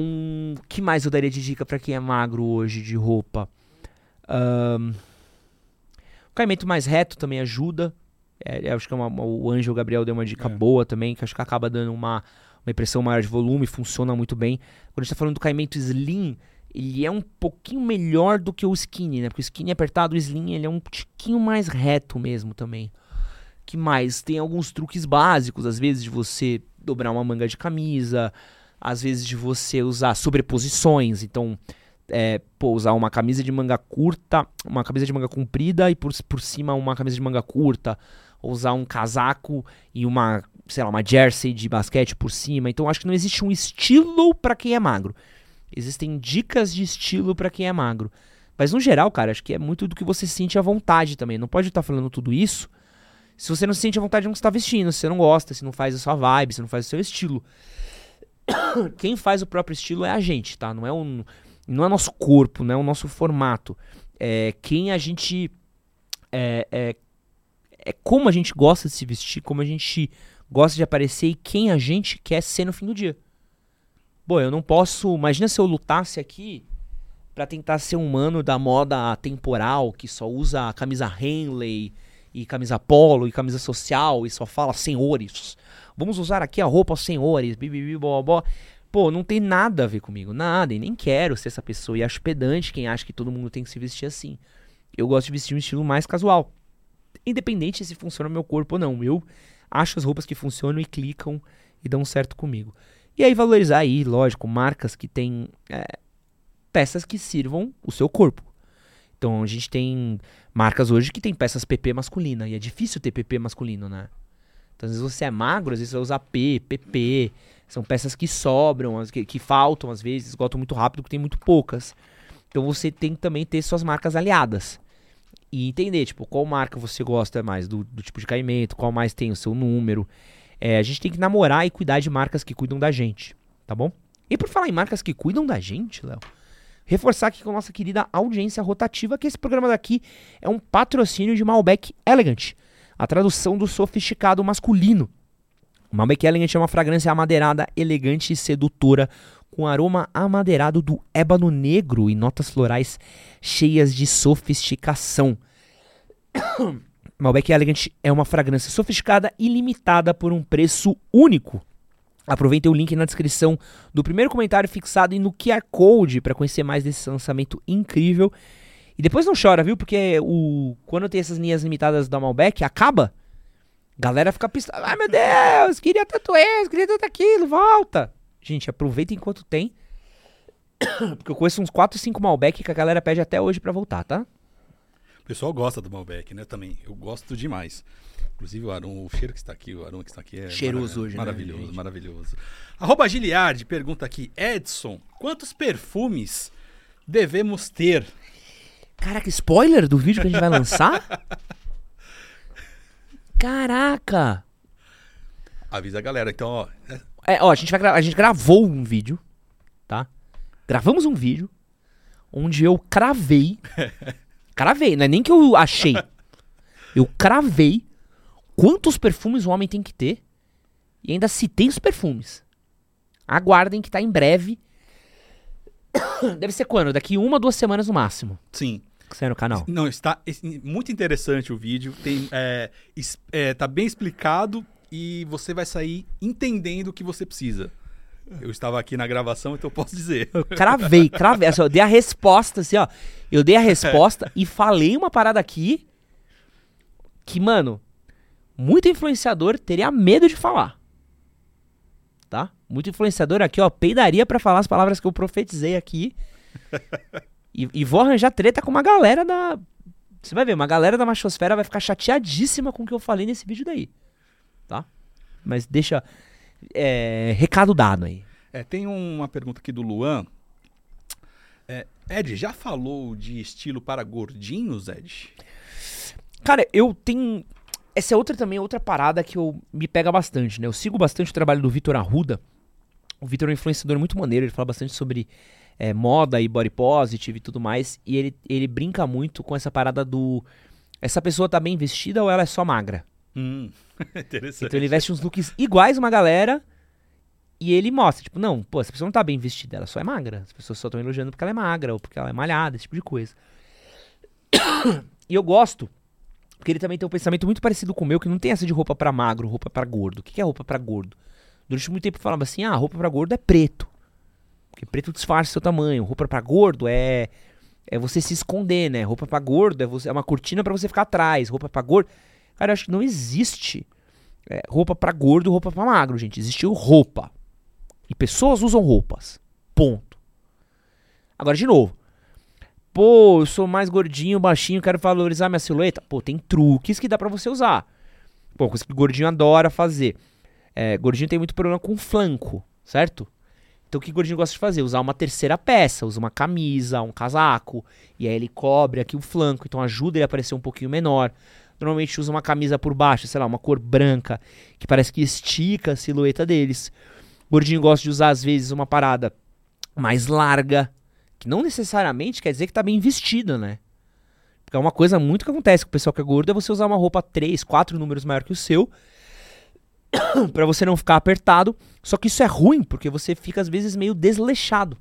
o que mais eu daria de dica para quem é magro hoje de roupa? Um, o caimento mais reto também ajuda. É, acho que é uma, o Anjo Gabriel deu uma dica é. boa também, que acho que acaba dando uma, uma impressão maior de volume, funciona muito bem. Quando a gente tá falando do caimento slim, ele é um pouquinho melhor do que o skinny, né? Porque o skinny é apertado, o slim ele é um tiquinho mais reto mesmo também que mais? Tem alguns truques básicos, às vezes, de você dobrar uma manga de camisa, às vezes de você usar sobreposições, então é, pô, usar uma camisa de manga curta, uma camisa de manga comprida e por, por cima uma camisa de manga curta, ou usar um casaco e uma, sei lá, uma jersey de basquete por cima. Então acho que não existe um estilo para quem é magro. Existem dicas de estilo para quem é magro. Mas no geral, cara, acho que é muito do que você sente à vontade também. Não pode estar falando tudo isso se você não se sente à vontade de não está vestindo, se você não gosta, se não faz a sua vibe, se não faz o seu estilo. Quem faz o próprio estilo é a gente, tá? Não é um, não é nosso corpo, não é o nosso formato. É quem a gente é, é, é como a gente gosta de se vestir, como a gente gosta de aparecer e quem a gente quer ser no fim do dia. Bom, eu não posso. Imagina se eu lutasse aqui para tentar ser um mano da moda temporal que só usa camisa Henley e camisa polo e camisa social e só fala senhores. Vamos usar aqui a roupa senhores, bibibi, bobó. Pô, não tem nada a ver comigo, nada, e nem quero ser essa pessoa. E acho pedante quem acha que todo mundo tem que se vestir assim. Eu gosto de vestir um estilo mais casual. Independente se funciona meu corpo ou não. Eu acho as roupas que funcionam e clicam e dão certo comigo. E aí valorizar aí, lógico, marcas que têm é, peças que sirvam o seu corpo. Então a gente tem marcas hoje que tem peças PP masculina e é difícil ter PP masculino, né? Então às vezes você é magro, às vezes você vai usar P, PP, são peças que sobram, que, que faltam às vezes, esgotam muito rápido porque tem muito poucas. Então você tem que também ter suas marcas aliadas e entender, tipo, qual marca você gosta mais do, do tipo de caimento, qual mais tem o seu número. É, a gente tem que namorar e cuidar de marcas que cuidam da gente, tá bom? E por falar em marcas que cuidam da gente, Léo, reforçar aqui com a nossa querida audiência rotativa que esse programa daqui é um patrocínio de Malbec Elegant, a tradução do sofisticado masculino. Malbec Elegant é uma fragrância amadeirada, elegante e sedutora, com aroma amadeirado do ébano negro e notas florais cheias de sofisticação. Malbec Elegant é uma fragrância sofisticada e limitada por um preço único. Aproveitem o link na descrição do primeiro comentário fixado e no QR Code para conhecer mais desse lançamento incrível. E depois não chora, viu? Porque o quando tem essas linhas limitadas da Malbec, acaba. Galera fica pistola. Ai meu Deus, queria tanto isso, queria tanto aquilo, volta. Gente, aproveita enquanto tem. Porque eu conheço uns 4, 5 Malbec que a galera pede até hoje para voltar, tá? O pessoal gosta do Malbec, né? Também. Eu gosto demais. Inclusive o aroma, o cheiro que está aqui, o aroma que está aqui é Cheiroso marav hoje, né, maravilhoso, gente? maravilhoso. Arroba Giliard pergunta aqui, Edson, quantos perfumes devemos ter? Caraca, spoiler do vídeo que a gente vai lançar? Caraca! Avisa a galera, então, ó. é- É, ó, a gente, vai a gente gravou um vídeo, tá? Gravamos um vídeo onde eu cravei. cravei, não é nem que eu achei. Eu cravei quantos perfumes o homem tem que ter e ainda citei os perfumes. Aguardem que tá em breve. Deve ser quando? Daqui uma, duas semanas no máximo. Sim. Que sai no canal. Não, está es- muito interessante o vídeo. Tem, é, é, tá bem explicado e você vai sair entendendo o que você precisa. Eu estava aqui na gravação, então eu posso dizer. Eu cravei, cravei. Assim, eu dei a resposta, assim, ó. Eu dei a resposta e falei uma parada aqui que, mano, muito influenciador teria medo de falar. Tá? Muito influenciador aqui, ó, peidaria pra falar as palavras que eu profetizei aqui. E, e vou arranjar treta com uma galera da. Você vai ver, uma galera da Machosfera vai ficar chateadíssima com o que eu falei nesse vídeo daí. Tá? Mas deixa. é, recado dado aí. É, tem uma pergunta aqui do Luan. É, Ed, já falou de estilo para gordinhos, Ed? Cara, eu tenho. Essa é outra também, outra parada que eu me pega bastante, né? Eu sigo bastante o trabalho do Vitor Arruda. O Vitor é um influenciador muito maneiro, ele fala bastante sobre é, moda e body positive e tudo mais. E ele, ele brinca muito com essa parada do. Essa pessoa tá bem vestida ou ela é só magra? Hum, interessante. Então ele veste uns looks iguais uma galera e ele mostra, tipo, não, pô, essa pessoa não tá bem vestida, ela só é magra. As pessoas só estão elogiando porque ela é magra ou porque ela é malhada, esse tipo de coisa. E eu gosto, porque ele também tem um pensamento muito parecido com o meu, que não tem essa de roupa pra magro, roupa pra gordo. O que que é roupa pra gordo? Durante muito tempo falava assim, ah, roupa pra gordo é preto. Porque preto disfarça seu tamanho. Roupa pra gordo é é você se esconder, né? Roupa pra gordo é, você, é uma cortina pra você ficar atrás. Roupa pra gordo... Cara, eu acho que não existe é, roupa pra gordo, roupa pra magro, gente. Existiu roupa. E pessoas usam roupas. Ponto. Agora, de novo. Pô, eu sou mais gordinho, baixinho, quero valorizar minha silhueta. Pô, tem truques que dá pra você usar. Pô, coisa que o gordinho adora fazer. É, gordinho tem muito problema com flanco, certo? Então o que o gordinho gosta de fazer? Usar uma terceira peça, usa uma camisa, um casaco, e aí ele cobre aqui o flanco, então ajuda ele a parecer um pouquinho menor. Normalmente usa uma camisa por baixo, sei lá, uma cor branca, que parece que estica a silhueta deles. Gordinho gosta de usar, às vezes, uma parada mais larga, que não necessariamente quer dizer que tá bem vestido, né? Porque é uma coisa muito que acontece com o pessoal que é gordo, é você usar uma roupa 3, 4 números maior que o seu, para você não ficar apertado. Só que isso é ruim, porque você fica às vezes meio desleixado.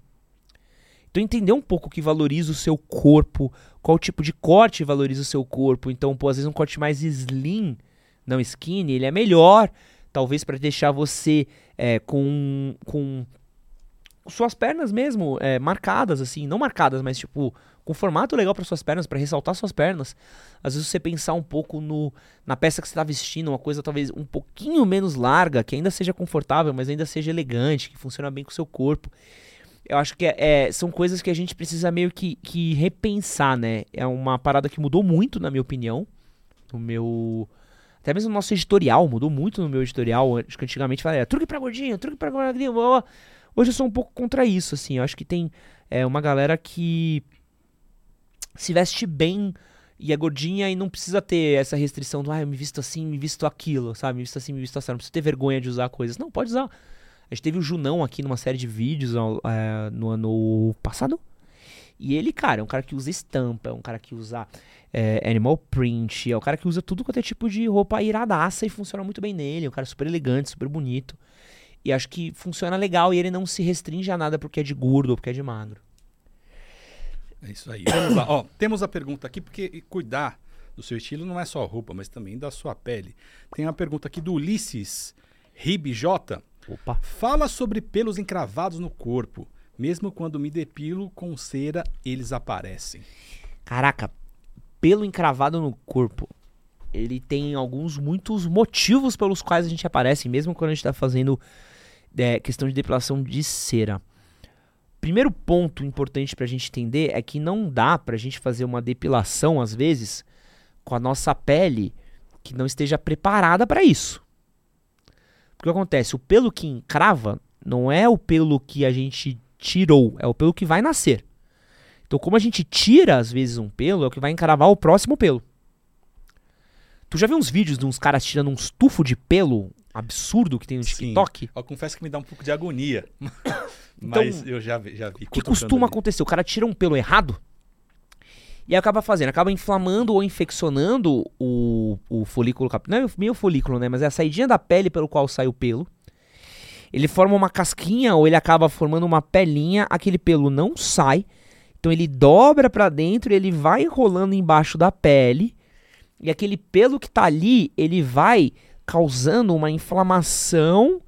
Então entender um pouco o que valoriza o seu corpo, qual tipo de corte valoriza o seu corpo. Então, pô, às vezes um corte mais slim, não skinny, ele é melhor, talvez para deixar você é, com, com suas pernas mesmo é, marcadas, assim, não marcadas, mas tipo com formato legal para suas pernas, para ressaltar suas pernas. Às vezes você pensar um pouco no na peça que você está vestindo, uma coisa talvez um pouquinho menos larga, que ainda seja confortável, mas ainda seja elegante, que funciona bem com o seu corpo. Eu acho que é, é, são coisas que a gente precisa meio que, que repensar, né? É uma parada que mudou muito, na minha opinião. No meu. Até mesmo no nosso editorial, mudou muito no meu editorial. Acho que antigamente falava, truque pra gordinho, truque pra gordinho. Blá, blá. Hoje eu sou um pouco contra isso, assim. Eu acho que tem é, uma galera que se veste bem e é gordinha e não precisa ter essa restrição do, ah, eu me visto assim, me visto aquilo, sabe? Me visto assim, me visto assim. Não precisa ter vergonha de usar coisas. Não, pode usar. A gente teve o Junão aqui numa série de vídeos é, no ano passado. E ele, cara, é um cara que usa estampa, é um cara que usa é, animal print, é um cara que usa tudo quanto é tipo de roupa iradaça e funciona muito bem nele. É um cara super elegante, super bonito. E acho que funciona legal e ele não se restringe a nada porque é de gordo ou porque é de magro. É isso aí. Vamos lá. Ó, temos a pergunta aqui, porque cuidar do seu estilo não é só roupa, mas também da sua pele. Tem uma pergunta aqui do Ulisses Ribj. Opa. Fala sobre pelos encravados no corpo. Mesmo quando me depilo com cera, eles aparecem. Caraca, pelo encravado no corpo. Ele tem alguns, muitos motivos pelos quais a gente aparece, mesmo quando a gente está fazendo é, questão de depilação de cera. Primeiro ponto importante para a gente entender é que não dá para a gente fazer uma depilação, às vezes, com a nossa pele que não esteja preparada para isso. O que acontece? O pelo que encrava não é o pelo que a gente tirou, é o pelo que vai nascer. Então, como a gente tira às vezes um pelo, é o que vai encravar o próximo pelo. Tu já viu uns vídeos de uns caras tirando um estufo de pelo absurdo que tem no TikTok? Sim. Eu confesso que me dá um pouco de agonia. Mas então, eu já vi. Já vi o que costuma acontecer? O cara tira um pelo errado e acaba fazendo, acaba inflamando ou infeccionando o, o folículo capilar. Não é meio folículo, né? Mas é a saidinha da pele pelo qual sai o pelo. Ele forma uma casquinha ou ele acaba formando uma pelinha, aquele pelo não sai. Então ele dobra para dentro, ele vai enrolando embaixo da pele. E aquele pelo que tá ali, ele vai causando uma inflamação,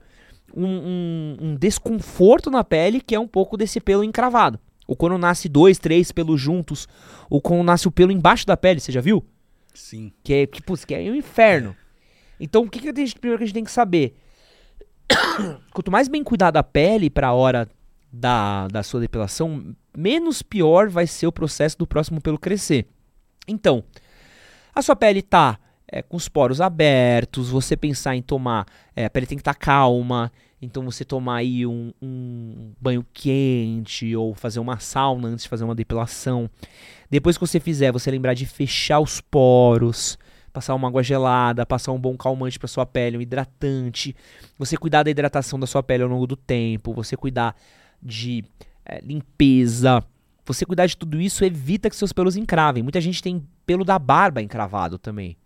um, um, um desconforto na pele, que é um pouco desse pelo encravado. Ou quando nasce dois, três pelos juntos. Ou quando nasce o pelo embaixo da pele, você já viu? Sim. Que é, que, putz, que é um inferno. Então, o que, que a gente, primeiro que a gente tem que saber? Quanto mais bem cuidar da pele para a hora da, da sua depilação, menos pior vai ser o processo do próximo pelo crescer. Então, a sua pele tá é, com os poros abertos, você pensar em tomar, é, a pele tem que estar tá calma, então você tomar aí um, um, banho quente ou fazer uma sauna antes de fazer uma depilação. Depois que você fizer, você lembrar de fechar os poros, passar uma água gelada, passar um bom calmante para sua pele, um hidratante. Você cuidar da hidratação da sua pele ao longo do tempo, você cuidar de é, limpeza. Você cuidar de tudo isso evita que seus pelos encravem. Muita gente tem pelo da barba encravado também.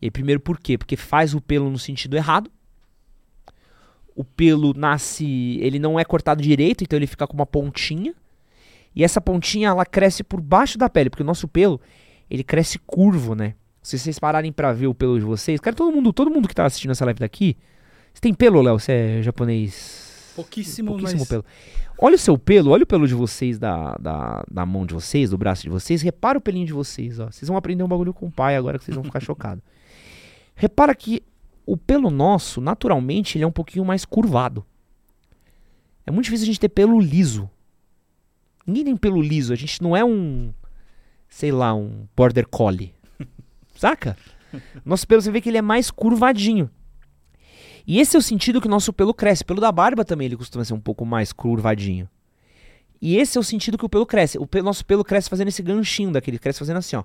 E aí, primeiro por quê? Porque faz o pelo no sentido errado o pelo nasce, ele não é cortado direito, então ele fica com uma pontinha. E essa pontinha ela cresce por baixo da pele, porque o nosso pelo, ele cresce curvo, né? Se vocês pararem para ver o pelo de vocês, cara, todo mundo, todo mundo que tá assistindo essa live daqui, você tem pelo, Léo? Você é japonês? Pouquíssimo, Pouquíssimo mas... pelo. Olha o seu pelo, olha o pelo de vocês da, da, da mão de vocês, do braço de vocês. Repara o pelinho de vocês, ó. Vocês vão aprender um bagulho com o pai agora que vocês vão ficar chocados. Repara que o pelo nosso, naturalmente, ele é um pouquinho mais curvado. É muito difícil a gente ter pelo liso. Ninguém tem pelo liso. A gente não é um, sei lá, um border collie. Saca? Nosso pelo, você vê que ele é mais curvadinho. E esse é o sentido que o nosso pelo cresce. Pelo da barba também ele costuma ser um pouco mais curvadinho. E esse é o sentido que o pelo cresce. O pelo, nosso pelo cresce fazendo esse ganchinho daquele. Cresce fazendo assim, ó.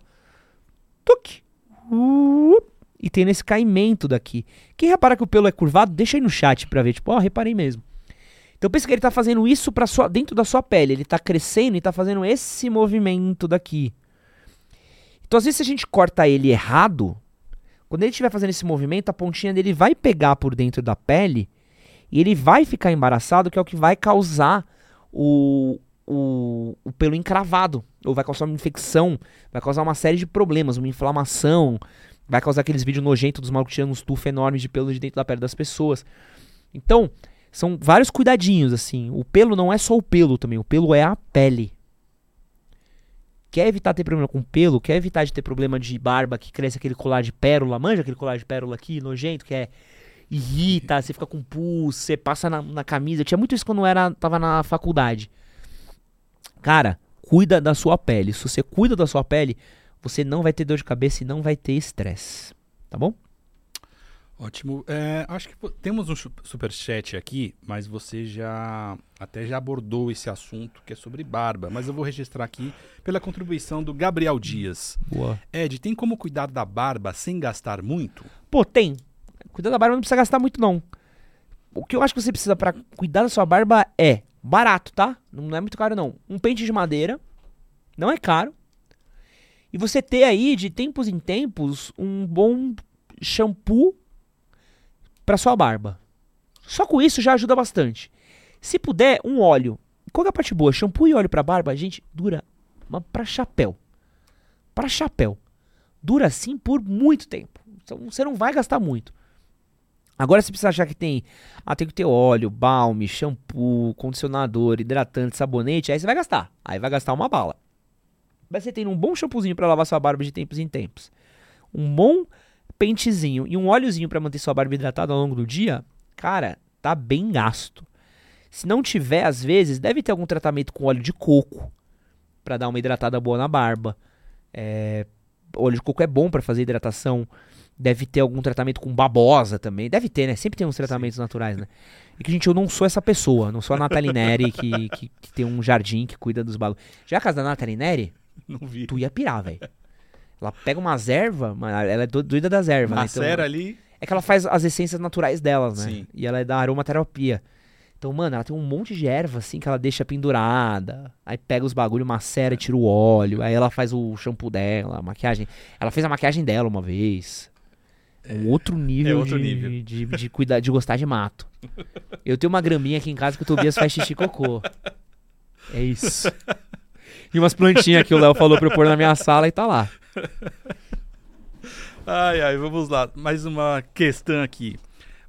Tuc. Uh, e tem esse caimento daqui. Quem repara que o pelo é curvado, deixa aí no chat pra ver. Tipo, ó, oh, reparei mesmo. Então pensa que ele tá fazendo isso para sua, dentro da sua pele. Ele tá crescendo e tá fazendo esse movimento daqui. Então às vezes se a gente corta ele errado, quando ele estiver fazendo esse movimento, a pontinha dele vai pegar por dentro da pele e ele vai ficar embaraçado, que é o que vai causar o, o, o pelo encravado. Ou vai causar uma infecção, vai causar uma série de problemas, uma inflamação, vai causar aqueles vídeos nojentos dos malucos tirando uns tufos enormes de pelo de dentro da pele das pessoas. Então, são vários cuidadinhos, assim. O pelo não é só o pelo também, o pelo é a pele. Quer evitar ter problema com pelo, quer evitar de ter problema de barba que cresce aquele colar de pérola, manja aquele colar de pérola aqui, nojento, que é irrita, você fica com pus, você passa na, na camisa. Eu tinha muito isso quando eu era, tava na faculdade. Cara, cuida da sua pele. Se você cuida da sua pele, você não vai ter dor de cabeça e não vai ter estresse. Tá bom? Ótimo. É, acho que temos um super chat aqui, mas você já até já abordou esse assunto que é sobre barba, mas eu vou registrar aqui pela contribuição do Gabriel Dias. Boa. Ed, tem como cuidar da barba sem gastar muito? Pô, tem. Cuidar da barba não precisa gastar muito não. O que eu acho que você precisa para cuidar da sua barba é barato, tá? Não é muito caro não. Um pente de madeira, não é caro. E você ter aí de tempos em tempos um bom shampoo para sua barba. Só com isso já ajuda bastante. Se puder, um óleo. Qual é a parte boa? Shampoo e óleo para barba, gente, dura para chapéu. Para chapéu. Dura assim por muito tempo. Então você não vai gastar muito. Agora se precisar achar que tem, ah, tem que ter óleo, balme, shampoo, condicionador, hidratante, sabonete, aí você vai gastar. Aí vai gastar uma bala. Mas você tem um bom shampoozinho para lavar sua barba de tempos em tempos. Um bom pentezinho e um óleozinho para manter sua barba hidratada ao longo do dia, cara, tá bem gasto. Se não tiver, às vezes, deve ter algum tratamento com óleo de coco para dar uma hidratada boa na barba. É, óleo de coco é bom para fazer hidratação. Deve ter algum tratamento com babosa também. Deve ter, né? Sempre tem uns tratamentos Sim. naturais, né? E que, gente, eu não sou essa pessoa. Não sou a Nathalie Neri que, que, que, tem um jardim que cuida dos bagulhos. Já a casa da Nathalie Neri? Não vi. Tu ia pirar, velho. Ela pega umas ervas, ela é doida das ervas, né? Então, ali. É que ela faz as essências naturais delas, né? Sim. E ela é da aromaterapia. Então, mano, ela tem um monte de erva, assim, que ela deixa pendurada. Aí pega os bagulho, macera e tira o óleo. Aí ela faz o shampoo dela, a maquiagem. Ela fez a maquiagem dela uma vez. É um outro nível, é outro de, nível. De, de, de, cuidar, de gostar de mato. Eu tenho uma graminha aqui em casa que o Tobias faz xixi e cocô. É isso. E umas plantinhas que o Léo falou pra eu pôr na minha sala e tá lá. ai, ai, vamos lá. Mais uma questão aqui.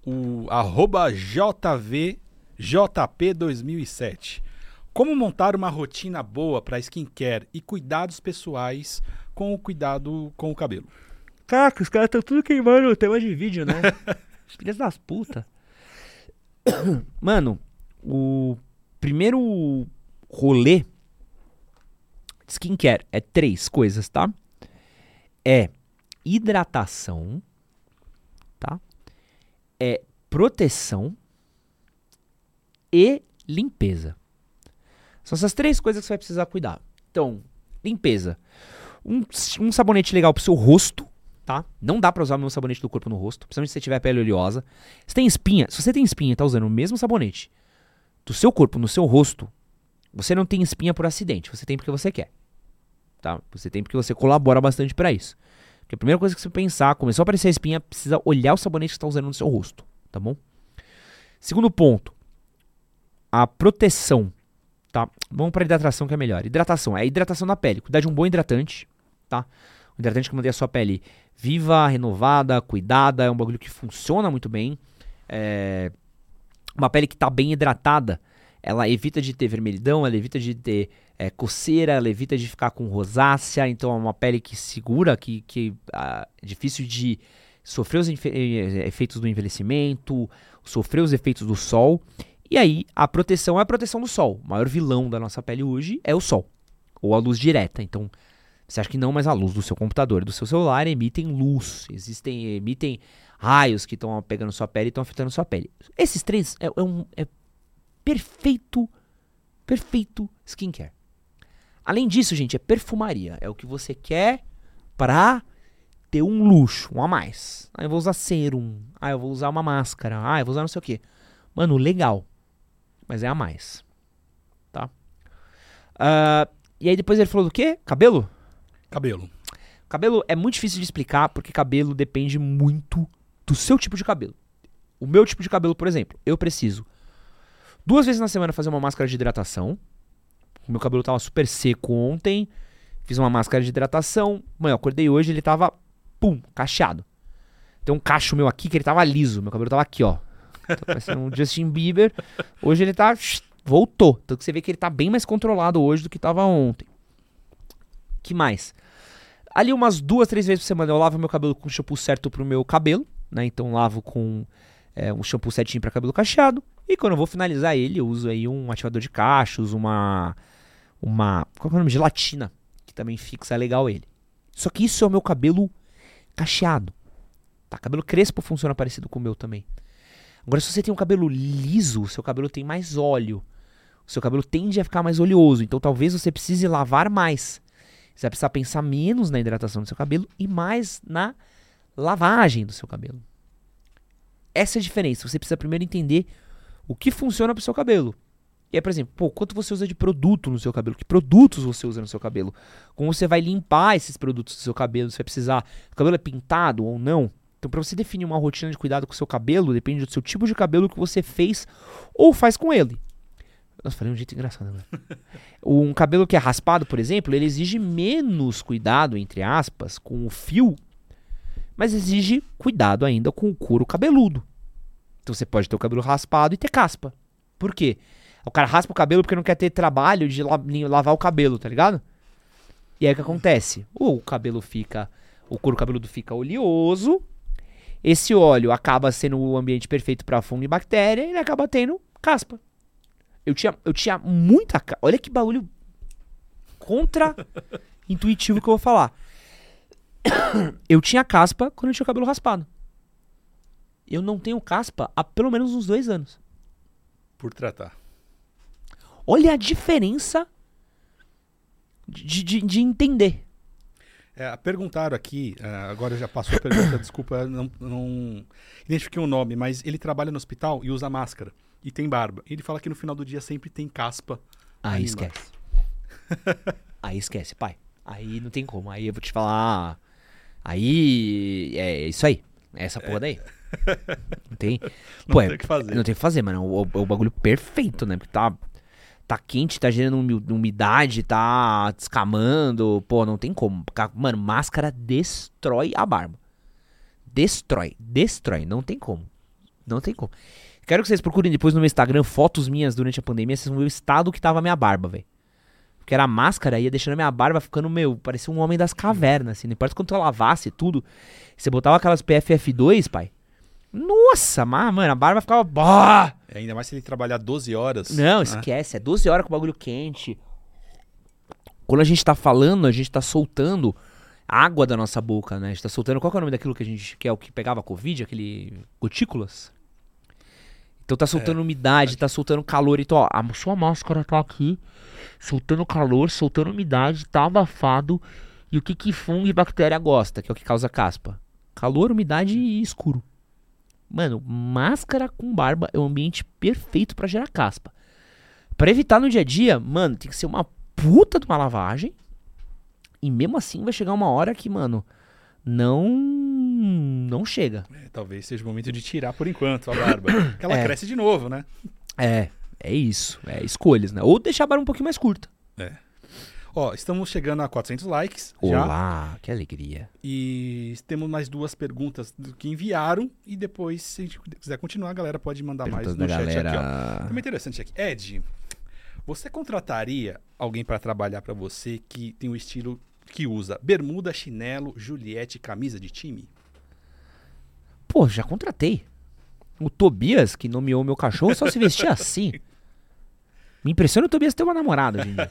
O arroba JVJP2007. Como montar uma rotina boa para skincare e cuidados pessoais com o cuidado com o cabelo? Caraca, os caras estão tudo queimando o tema de vídeo, né? Filhas das putas. Mano, o primeiro rolê skincare é três coisas, tá? é hidratação, tá? É proteção e limpeza. São essas três coisas que você vai precisar cuidar. Então, limpeza. Um, um sabonete legal pro seu rosto, tá? Não dá pra usar o mesmo sabonete do corpo no rosto, principalmente se você tiver pele oleosa. Se tem espinha, se você tem espinha e tá usando o mesmo sabonete do seu corpo no seu rosto, você não tem espinha por acidente, você tem porque você quer tá? Você tem porque você colabora bastante para isso. Porque a primeira coisa que você pensar, começou a aparecer a espinha, precisa olhar o sabonete que está usando no seu rosto, tá bom? Segundo ponto, a proteção, tá? Vamos para hidratação que é melhor. Hidratação é a hidratação da pele. Cuidar de um bom hidratante, tá? Um hidratante que mantém a sua pele viva, renovada, cuidada, é um bagulho que funciona muito bem. É... Uma pele que está bem hidratada, ela evita de ter vermelhidão, ela evita de ter é, coceira, ela evita de ficar com rosácea, então é uma pele que segura, que, que ah, é difícil de sofreu os eh, efeitos do envelhecimento, sofreu os efeitos do sol. E aí, a proteção é a proteção do sol. O maior vilão da nossa pele hoje é o sol, ou a luz direta. Então, você acha que não, mas a luz do seu computador e do seu celular emitem luz. Existem, emitem raios que estão pegando sua pele e estão afetando sua pele. Esses três é, é um é perfeito, perfeito skincare. Além disso, gente, é perfumaria. É o que você quer pra ter um luxo, um a mais. Ah, eu vou usar serum. Ah, eu vou usar uma máscara. Ah, eu vou usar não sei o que. Mano, legal. Mas é a mais. Tá? Ah, e aí depois ele falou do quê? Cabelo? Cabelo. Cabelo é muito difícil de explicar porque cabelo depende muito do seu tipo de cabelo. O meu tipo de cabelo, por exemplo, eu preciso duas vezes na semana fazer uma máscara de hidratação. O meu cabelo tava super seco ontem. Fiz uma máscara de hidratação. Mãe, eu acordei hoje ele tava, pum, cacheado. Tem um cacho meu aqui que ele tava liso. Meu cabelo tava aqui, ó. Tá parecendo um Justin Bieber. Hoje ele tá. Voltou. Então você vê que ele tá bem mais controlado hoje do que tava ontem. que mais? Ali umas duas, três vezes por semana eu lavo meu cabelo com o shampoo certo pro meu cabelo, né? Então lavo com é, um shampoo certinho para cabelo cacheado. E quando eu vou finalizar ele, eu uso aí um ativador de cachos, uma. Uma. Qual é o nome? Gelatina. Que também fixa legal ele. Só que isso é o meu cabelo cacheado. Tá? Cabelo crespo funciona parecido com o meu também. Agora, se você tem um cabelo liso, o seu cabelo tem mais óleo. O seu cabelo tende a ficar mais oleoso. Então talvez você precise lavar mais. Você vai precisar pensar menos na hidratação do seu cabelo e mais na lavagem do seu cabelo. Essa é a diferença. Você precisa primeiro entender o que funciona para o seu cabelo. E aí, por exemplo, pô, quanto você usa de produto no seu cabelo? Que produtos você usa no seu cabelo? Como você vai limpar esses produtos do seu cabelo? Você vai precisar. O cabelo é pintado ou não? Então, para você definir uma rotina de cuidado com o seu cabelo, depende do seu tipo de cabelo que você fez ou faz com ele. Nossa, falei de um jeito engraçado agora. um cabelo que é raspado, por exemplo, ele exige menos cuidado, entre aspas, com o fio, mas exige cuidado ainda com o couro cabeludo. Então você pode ter o cabelo raspado e ter caspa. Por quê? O cara raspa o cabelo porque não quer ter trabalho de la- lavar o cabelo, tá ligado? E aí o que acontece? O cabelo fica. O couro cabeludo fica oleoso. Esse óleo acaba sendo o ambiente perfeito para fungo e bactéria e ele acaba tendo caspa. Eu tinha, eu tinha muita. Olha que bagulho contra-intuitivo que eu vou falar. Eu tinha caspa quando eu tinha o cabelo raspado. Eu não tenho caspa há pelo menos uns dois anos. Por tratar. Olha a diferença de, de, de entender. É, perguntaram aqui, ah, agora já passou a pergunta, desculpa, não, não identifiquei o nome, mas ele trabalha no hospital e usa máscara e tem barba. Ele fala que no final do dia sempre tem caspa. Aí ali esquece. Aí esquece, pai. Aí não tem como. Aí eu vou te falar. Aí é isso aí. É essa porra daí. Não tem. Não Pô, tem é- o que fazer. Não tem o que fazer, mano. O, o- o bagulho perfeito, né? Porque tá. Tá quente, tá gerando umi- umidade, tá descamando. Pô, não tem como. Mano, máscara destrói a barba. Destrói. Destrói. Não tem como. Não tem como. Quero que vocês procurem depois no meu Instagram fotos minhas durante a pandemia. Vocês vão ver o estado que tava a minha barba, velho. Porque era máscara, ia deixando a minha barba ficando, meu, parecia um homem das cavernas, assim. Não importa quanto eu lavasse tudo. Você botava aquelas PFF2, pai. Nossa, mas, mano, a barba ficava. Bah! É, ainda mais se ele trabalhar 12 horas. Não, né? esquece. É 12 horas com o bagulho quente. Quando a gente tá falando, a gente tá soltando água da nossa boca, né? A gente tá soltando. Qual é o nome daquilo que a gente. que é o que pegava Covid? Aquele. gotículas? Então tá soltando umidade, tá soltando calor. Então, ó, a sua máscara tá aqui, soltando calor, soltando umidade, tá abafado. E o que que fungo e bactéria gosta, que é o que causa caspa? Calor, umidade e escuro. Mano, máscara com barba é o ambiente perfeito pra gerar caspa. Pra evitar no dia a dia, mano, tem que ser uma puta de uma lavagem. E mesmo assim vai chegar uma hora que, mano, não não chega. É, talvez seja o momento de tirar por enquanto a barba. Porque ela É. cresce de novo, né? É, é isso, é escolhas, né? Ou deixar a barba um pouquinho mais curta. Ó, estamos chegando a 400 likes já. Olá, que alegria. E temos mais duas perguntas do que enviaram. E depois, se a gente quiser continuar, a galera pode mandar Perguntas mais no chat aqui, ó. galera. Também interessante aqui. Ed, você contrataria alguém para trabalhar para você que tem o estilo que usa bermuda, chinelo, Juliette, camisa de time? Pô, já contratei. O Tobias, que nomeou meu cachorro, só se vestia assim. Me impressiona o Tobias ter uma namorada hoje em dia.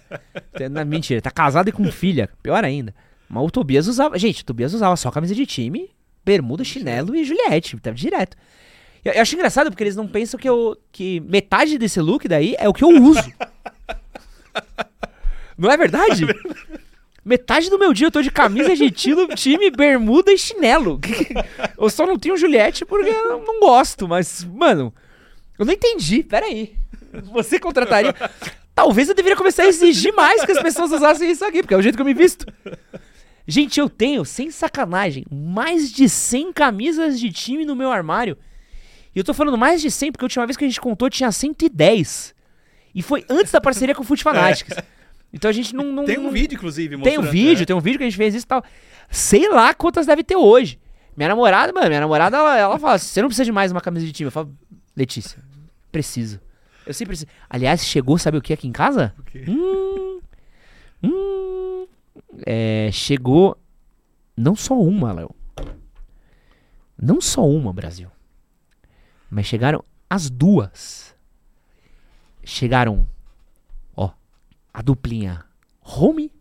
Tem- não, Mentira, tá casado e com filha. Pior ainda. Mas o Tobias usava. Gente, o Tobias usava só camisa de time, bermuda, chinelo e Juliette. Tava direto. Eu, eu acho engraçado porque eles não pensam que eu. que metade desse look daí é o que eu uso. Não é verdade? Metade do meu dia eu tô de camisa de tilo, time, bermuda e chinelo. Eu só não tenho Juliette porque eu não gosto, mas, mano, eu não entendi. Pera aí. Você contrataria. Talvez eu deveria começar a exigir mais que as pessoas usassem isso aqui, porque é o jeito que eu me visto. Gente, eu tenho, sem sacanagem, mais de 100 camisas de time no meu armário. E eu tô falando mais de 100 porque a última vez que a gente contou tinha 110. E foi antes da parceria com o Foot Fanatics. Então a gente não. não Tem um vídeo, inclusive, Tem um vídeo, né? tem um vídeo que a gente fez isso e tal. Sei lá quantas deve ter hoje. Minha namorada, mano, minha namorada, ela, ela fala: você não precisa de mais uma camisa de time. Eu falo, Letícia, preciso. Eu sempre. Aliás, chegou, sabe o que aqui em casa? O quê? Hum. Hum. É, chegou. Não só uma, Léo. Não só uma, Brasil. Mas chegaram as duas. Chegaram. Ó. A duplinha Home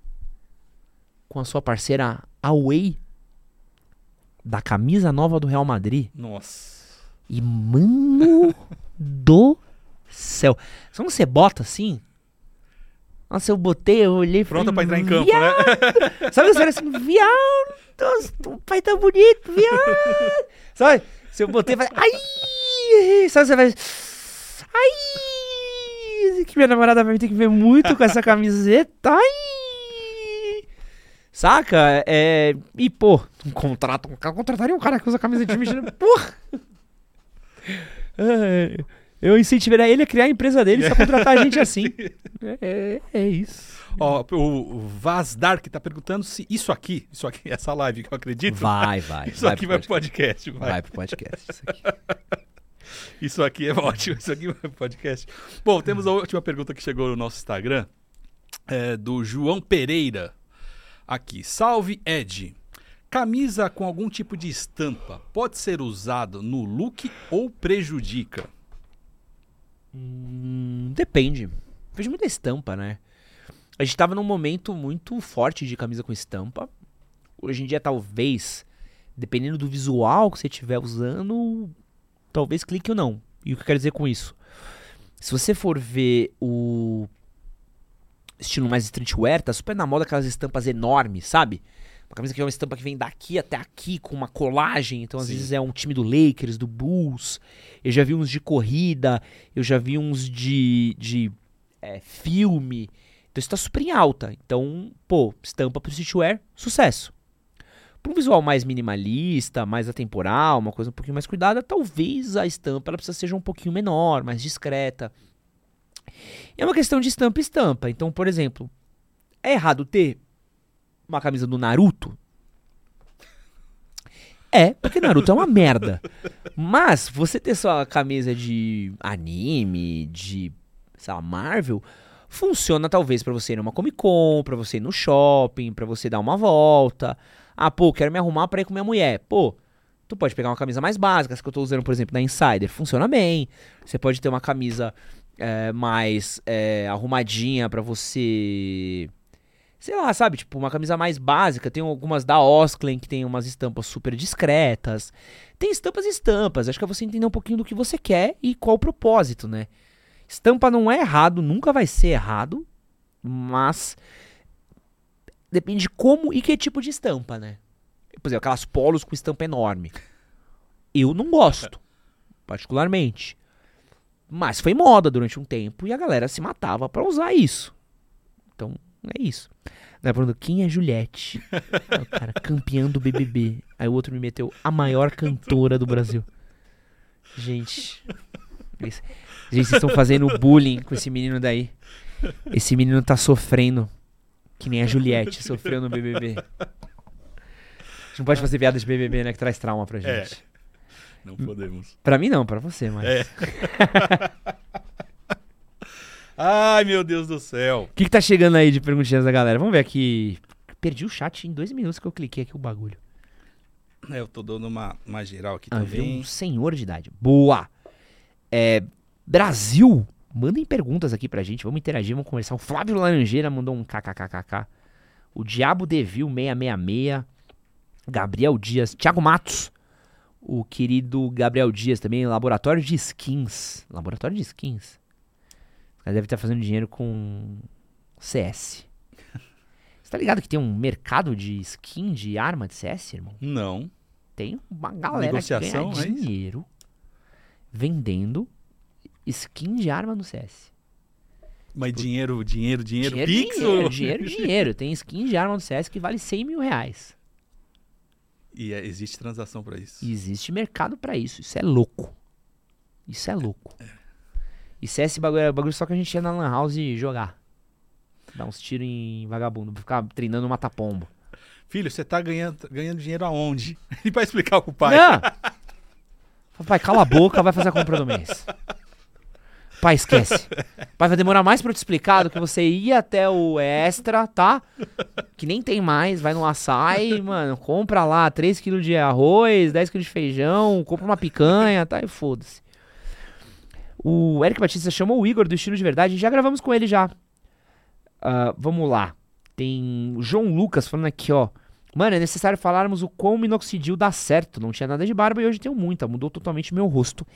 com a sua parceira Away da camisa nova do Real Madrid. Nossa. E mano do céu. Quando você bota assim? Nossa, eu botei, eu olhei Pronta falei, pra entrar em campo, né? Sabe você assim, viado, nossa, o pai tá bonito, viado. Sabe? Se eu botei, vai, ai, sabe, você vai, ai, que minha namorada vai ter que ver muito com essa camiseta, ai. Saca? É, e, pô, um contrato, um cara contrataria um cara que usa camisa de time, porra. É, eu incentivaria ele a criar a empresa dele só contratar a gente assim. É, é, é isso. Ó, o Vaz Dark tá perguntando se isso aqui, isso aqui, essa live que eu acredito. Vai, vai. Isso aqui vai pro podcast. Vai. Vai pro podcast. Isso aqui. Isso aqui é ótimo, isso aqui vai pro podcast. Bom, temos a última pergunta que chegou no nosso Instagram, é do João Pereira. Aqui, salve Ed. Camisa com algum tipo de estampa pode ser usado no look ou prejudica? Hum, depende. Vejo muita estampa, né? A gente tava num momento muito forte de camisa com estampa. Hoje em dia, talvez, dependendo do visual que você estiver usando, talvez clique ou não. E o que eu quero dizer com isso? Se você for ver o estilo mais streetwear, tá super na moda aquelas estampas enormes, sabe? Uma camisa que é uma estampa que vem daqui até aqui com uma colagem, então às Sim. vezes é um time do Lakers, do Bulls. Eu já vi uns de corrida, eu já vi uns de, de é, filme. Então isso tá super em alta. Então, pô, estampa pro streetwear, sucesso. Para um visual mais minimalista, mais atemporal, uma coisa um pouquinho mais cuidada, talvez a estampa ela precisa seja um pouquinho menor, mais discreta. É uma questão de estampa e estampa. Então, por exemplo, é errado ter uma camisa do Naruto? É, porque Naruto é uma merda. Mas você ter sua camisa de anime, de, sei lá, Marvel, funciona talvez pra você ir numa Comic Con, pra você ir no shopping, pra você dar uma volta. Ah, pô, quero me arrumar pra ir com minha mulher. Pô, tu pode pegar uma camisa mais básica, essa que eu tô usando, por exemplo, da Insider, funciona bem. Você pode ter uma camisa é, mais é, arrumadinha pra você. Sei lá, sabe? Tipo, uma camisa mais básica. Tem algumas da Osklen que tem umas estampas super discretas. Tem estampas e estampas. Acho que é você entender um pouquinho do que você quer e qual o propósito, né? Estampa não é errado, nunca vai ser errado, mas depende de como e que tipo de estampa, né? Por exemplo, aquelas polos com estampa enorme. Eu não gosto, particularmente. Mas foi moda durante um tempo e a galera se matava pra usar isso. Então, é isso. Daí pergunta, quem é Juliette? Aí cara, campeã do BBB. Aí o outro me meteu, a maior cantora do Brasil. Gente. gente, vocês estão fazendo bullying com esse menino daí. Esse menino tá sofrendo. Que nem a Juliette sofreu no BBB. A gente não pode fazer piada de BBB, né? Que traz trauma pra É. gente. Não podemos. Pra mim não, pra você, mas. É. Ai, meu Deus do céu. O que, que tá chegando aí de perguntinhas da galera? Vamos ver aqui. Perdi o chat em dois minutos que eu cliquei aqui o bagulho. É, eu tô dando uma, uma geral aqui Ah, também. um senhor de idade. Boa! É, Brasil, mandem perguntas aqui pra gente. Vamos interagir, vamos conversar. O Flávio Laranjeira mandou um kkkk. O Diabo Devil 666. Gabriel Dias. Thiago Matos. O querido Gabriel Dias também. Laboratório de Skins. Laboratório de Skins. Cara deve estar fazendo dinheiro com CS. Você tá ligado que tem um mercado de skin de arma de CS, irmão? Não. tem uma galera Negociação, que é ganha isso? dinheiro vendendo skin de arma no CS. Mas dinheiro, dinheiro, dinheiro, dinheiro, Pix? dinheiro, ou- dinheiro, dinheiro. Tem skin de arma no CS que vale 100 mil reais. E é, existe transação pra isso. E existe mercado pra isso. Isso é louco. Isso é louco. E CS bagulho, é bagulho só que a gente ia na Lan House jogar. Dar uns tiros em vagabundo. Ficar treinando mata-pombo. Filho, você tá ganhando, ganhando dinheiro aonde? Ele vai explicar pro pai. Não! Pai, cala a boca, vai fazer a compra do mês. Pai, esquece. Pai, vai demorar mais pra eu te explicar do que você ir até o extra, tá? Que nem tem mais, vai no açaí, mano, compra lá 3kg de arroz, 10kg de feijão, compra uma picanha, tá? E foda-se. O Eric Batista chamou o Igor do Estilo de Verdade, já gravamos com ele já. Ah, vamos lá. Tem o João Lucas falando aqui, ó. Mano, é necessário falarmos o quão minoxidil dá certo. Não tinha nada de barba e hoje tenho muita. Mudou totalmente meu rosto.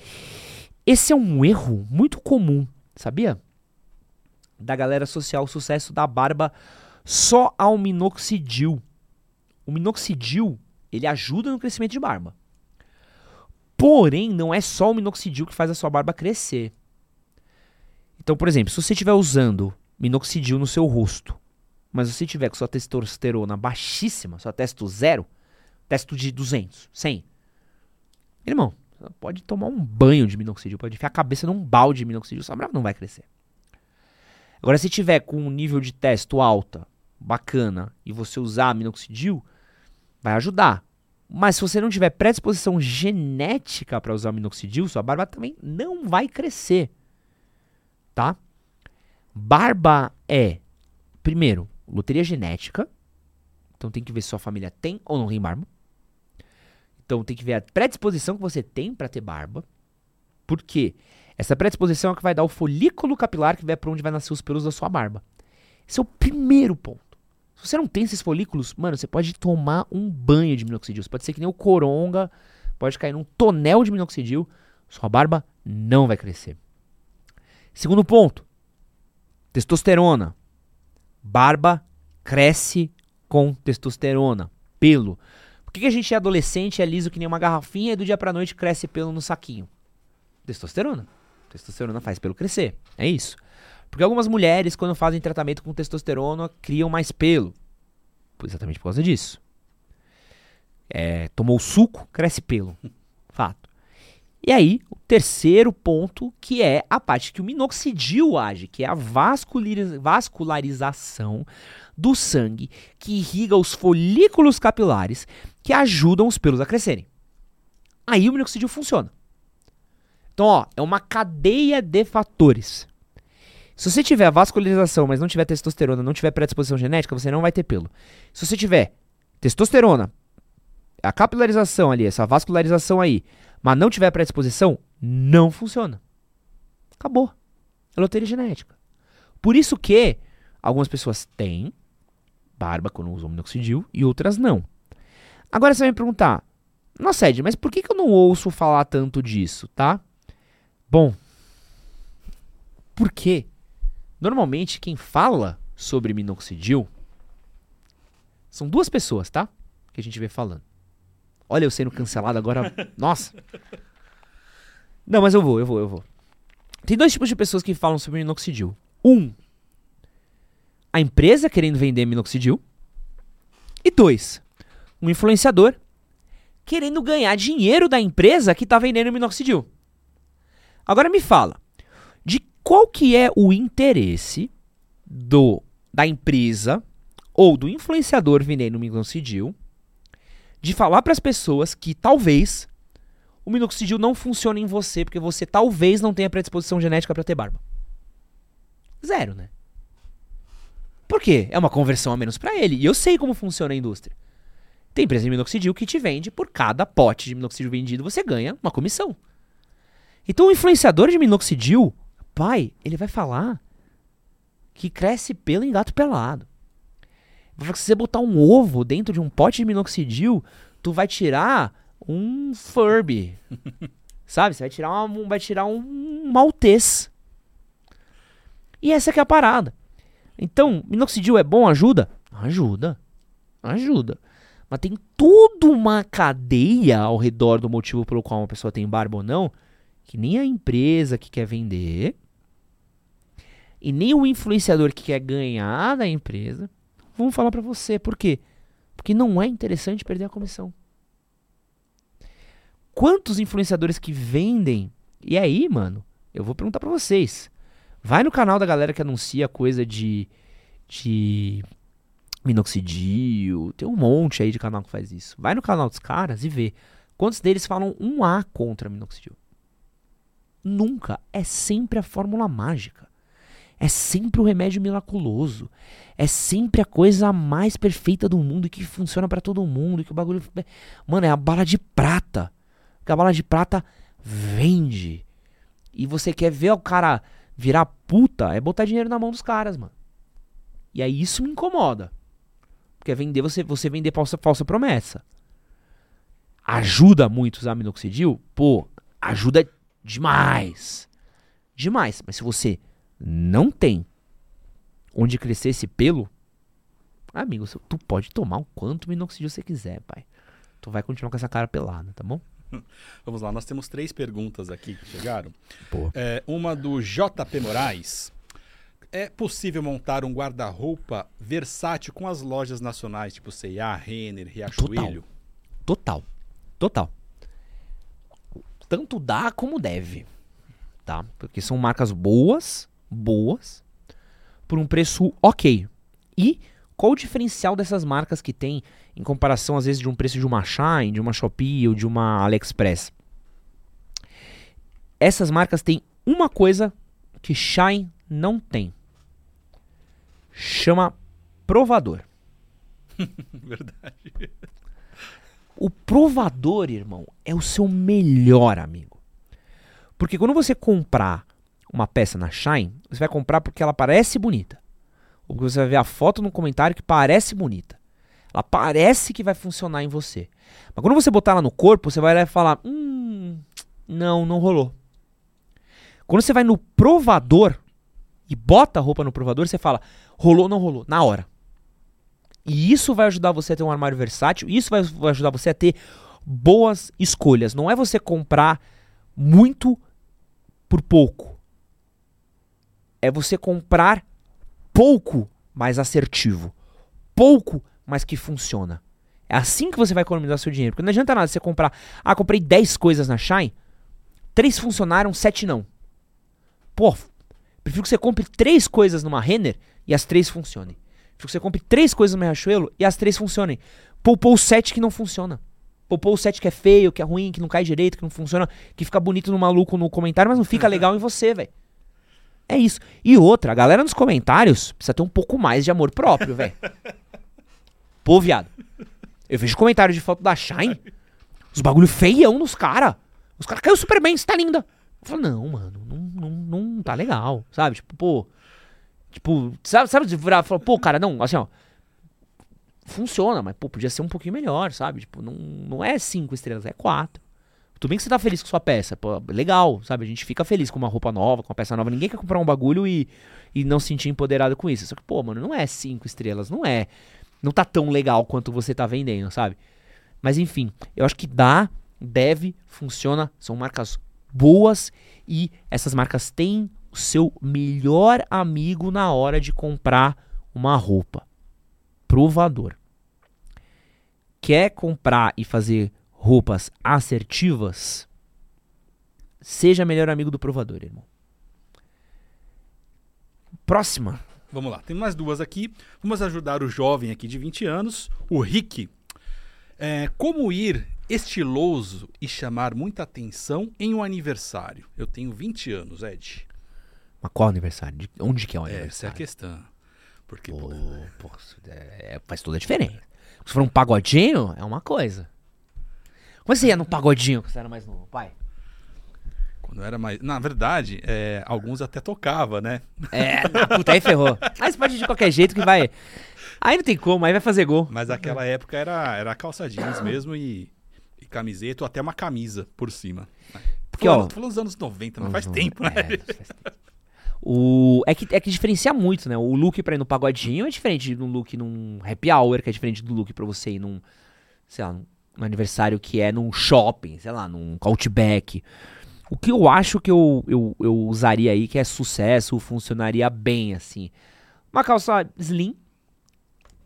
Esse é um erro muito comum, sabia? Da galera associar o sucesso da barba só ao minoxidil. O minoxidil, ele ajuda no crescimento de barba. Porém, não é só o minoxidil que faz a sua barba crescer. Então, por exemplo, se você estiver usando minoxidil no seu rosto, mas você tiver com sua testosterona baixíssima, sua testo zero, testo de 200, 100, irmão, pode tomar um banho de minoxidil, pode enfiar a cabeça num balde de minoxidil, sua barba não vai crescer. Agora, se tiver com um nível de testo alta, bacana, e você usar minoxidil, vai ajudar. Mas se você não tiver predisposição genética para usar minoxidil, sua barba também não vai crescer. Tá? Barba é, primeiro, loteria genética. Então tem que ver se sua família tem ou não tem barba. Então tem que ver a predisposição que você tem para ter barba. Por quê? Essa predisposição é o que vai dar o folículo capilar que vai para onde vai nascer os pelos da sua barba. Esse é o primeiro ponto. Se você não tem esses folículos, mano, você pode tomar um banho de minoxidil. Você pode ser que nem o coronga, pode cair num tonel de minoxidil, sua barba não vai crescer. Segundo ponto, testosterona. Barba cresce com testosterona, pelo. Por que, que a gente é adolescente, é liso que nem uma garrafinha e do dia pra noite cresce pelo no saquinho? Testosterona. Testosterona faz pelo crescer. É isso. Porque algumas mulheres, quando fazem tratamento com testosterona, criam mais pelo. Exatamente por causa disso. É, tomou suco, cresce pelo. Fato. E aí, o terceiro ponto, que é a parte que o minoxidil age, que é a vasculariza- vascularização do sangue que irriga os folículos capilares que ajudam os pelos a crescerem. Aí o minoxidil funciona. Então, ó, é uma cadeia de fatores. Se você tiver vascularização, mas não tiver testosterona, não tiver predisposição genética, você não vai ter pelo. Se você tiver testosterona, a capilarização ali, essa vascularização aí, mas não tiver predisposição, não funciona. Acabou. É loteria genética. Por isso que algumas pessoas têm barba quando usam minoxidil e outras não. Agora você vai me perguntar, nossa Ed, mas por que, que eu não ouço falar tanto disso, tá? Bom, porque normalmente quem fala sobre minoxidil são duas pessoas, tá? Que a gente vê falando. Olha eu sendo cancelado agora. Nossa. Não, mas eu vou, eu vou, eu vou. Tem dois tipos de pessoas que falam sobre minoxidil. Um, a empresa querendo vender minoxidil. E dois, um influenciador querendo ganhar dinheiro da empresa que está vendendo minoxidil. Agora me fala, de qual que é o interesse do da empresa ou do influenciador vendendo minoxidil de falar para as pessoas que talvez o minoxidil não funcione em você porque você talvez não tenha predisposição genética para ter barba. Zero, né? Por quê? É uma conversão a menos para ele. E eu sei como funciona a indústria. Tem empresa de minoxidil que te vende por cada pote de minoxidil vendido, você ganha uma comissão. Então o influenciador de minoxidil, pai, ele vai falar que cresce pelo em gato pelado. Se você botar um ovo dentro de um pote de minoxidil, tu vai tirar um Furby. Sabe? Você vai tirar, uma, vai tirar um maltês. E essa que é a parada. Então, minoxidil é bom? Ajuda? Ajuda. Ajuda. Mas tem toda uma cadeia ao redor do motivo pelo qual uma pessoa tem barba ou não, que nem a empresa que quer vender, e nem o influenciador que quer ganhar da empresa vão falar para você. Por quê? Porque não é interessante perder a comissão. Quantos influenciadores que vendem? E aí, mano, eu vou perguntar para vocês. Vai no canal da galera que anuncia coisa de de minoxidil, tem um monte aí de canal que faz isso. Vai no canal dos caras e vê quantos deles falam um A contra minoxidil. Nunca, é sempre a fórmula mágica. É sempre o remédio miraculoso. É sempre a coisa mais perfeita do mundo que funciona para todo mundo, que o bagulho, mano, é a bala de prata. Que a bala de prata vende. E você quer ver o cara virar puta, é botar dinheiro na mão dos caras, mano. E aí isso me incomoda. Porque é vender você, você vender falsa, falsa promessa. Ajuda muito usar minoxidil? Pô, ajuda demais. Demais. Mas se você não tem onde crescer esse pelo, amigo, tu pode tomar o quanto minoxidil você quiser, pai. Tu vai continuar com essa cara pelada, tá bom? Vamos lá, nós temos três perguntas aqui que chegaram. É, uma do JP Moraes. É possível montar um guarda-roupa versátil com as lojas nacionais, tipo C&A, Renner, Riachuelo? Total. Total. Tanto dá como deve. Tá? Porque são marcas boas, boas, por um preço ok. E qual o diferencial dessas marcas que tem em comparação, às vezes, de um preço de uma Shine, de uma Shopee ou de uma AliExpress? Essas marcas têm uma coisa que Shine não tem. Chama provador. Verdade. O provador, irmão, é o seu melhor amigo. Porque quando você comprar uma peça na Shine, você vai comprar porque ela parece bonita. Ou porque você vai ver a foto no comentário que parece bonita. Ela parece que vai funcionar em você. Mas quando você botar ela no corpo, você vai lá e falar: Hum, não, não rolou. Quando você vai no provador e bota a roupa no provador, você fala: rolou, não rolou, na hora. E isso vai ajudar você a ter um armário versátil, isso vai, vai ajudar você a ter boas escolhas. Não é você comprar muito por pouco. É você comprar pouco, mais assertivo. Pouco, mas que funciona. É assim que você vai economizar seu dinheiro. Porque não adianta nada você comprar. Ah, comprei 10 coisas na Shine. Três funcionaram, sete não. Pô, prefiro que você compre três coisas numa Renner e as três funcionem. Prefiro que você compre três coisas no Riachuelo e as três funcionem. Poupou o sete que não funciona. Poupou o set que é feio, que é ruim, que não cai direito, que não funciona, que fica bonito no maluco no comentário, mas não fica legal em você, velho. É isso. E outra, a galera nos comentários precisa ter um pouco mais de amor próprio, velho. Pô, viado. Eu vejo comentário de foto da Shine, os bagulho feião nos caras. Os caras caiu super bem, você tá linda. Eu falo, não, mano, não, não, não tá legal, sabe? Tipo, pô. Tipo, sabe, sabe de virar falar, pô, cara, não, assim, ó. Funciona, mas, pô, podia ser um pouquinho melhor, sabe? Tipo, não, não é cinco estrelas, é quatro. Tudo bem que você tá feliz com sua peça, pô, legal, sabe? A gente fica feliz com uma roupa nova, com uma peça nova. Ninguém quer comprar um bagulho e, e não se sentir empoderado com isso. Só que, pô, mano, não é cinco estrelas, não é. Não tá tão legal quanto você tá vendendo, sabe? Mas enfim, eu acho que dá, deve, funciona, são marcas boas e essas marcas têm o seu melhor amigo na hora de comprar uma roupa. Provador. Quer comprar e fazer roupas assertivas, seja melhor amigo do provador, irmão. Próxima. Vamos lá, tem mais duas aqui. Vamos ajudar o jovem aqui de 20 anos, o Rick. É, como ir estiloso e chamar muita atenção em um aniversário? Eu tenho 20 anos, Ed. Mas qual aniversário? De onde que é o Essa é a aniversário? questão. Porque, pô, é, faz toda a diferença. Se for um pagodinho, é uma coisa. Como você ia no pagodinho quando você era mais novo, pai? Quando era mais. Na verdade, é, alguns até tocava, né? É, na puta, aí ferrou. Aí você pode de qualquer jeito que vai. Aí não tem como, aí vai fazer gol. Mas aquela época era, era calça jeans mesmo e, e camiseta ou até uma camisa por cima. Porque, Tô ó. falando, tô falando dos anos 90, mas faz tempo, né? é, faz tempo. O, é, que, é que diferencia muito, né? O look pra ir no pagodinho é diferente do look num happy hour, que é diferente do look pra você ir num, sei lá, num aniversário que é num shopping, sei lá, num outback. O que eu acho que eu, eu, eu usaria aí, que é sucesso, funcionaria bem, assim. Uma calça slim,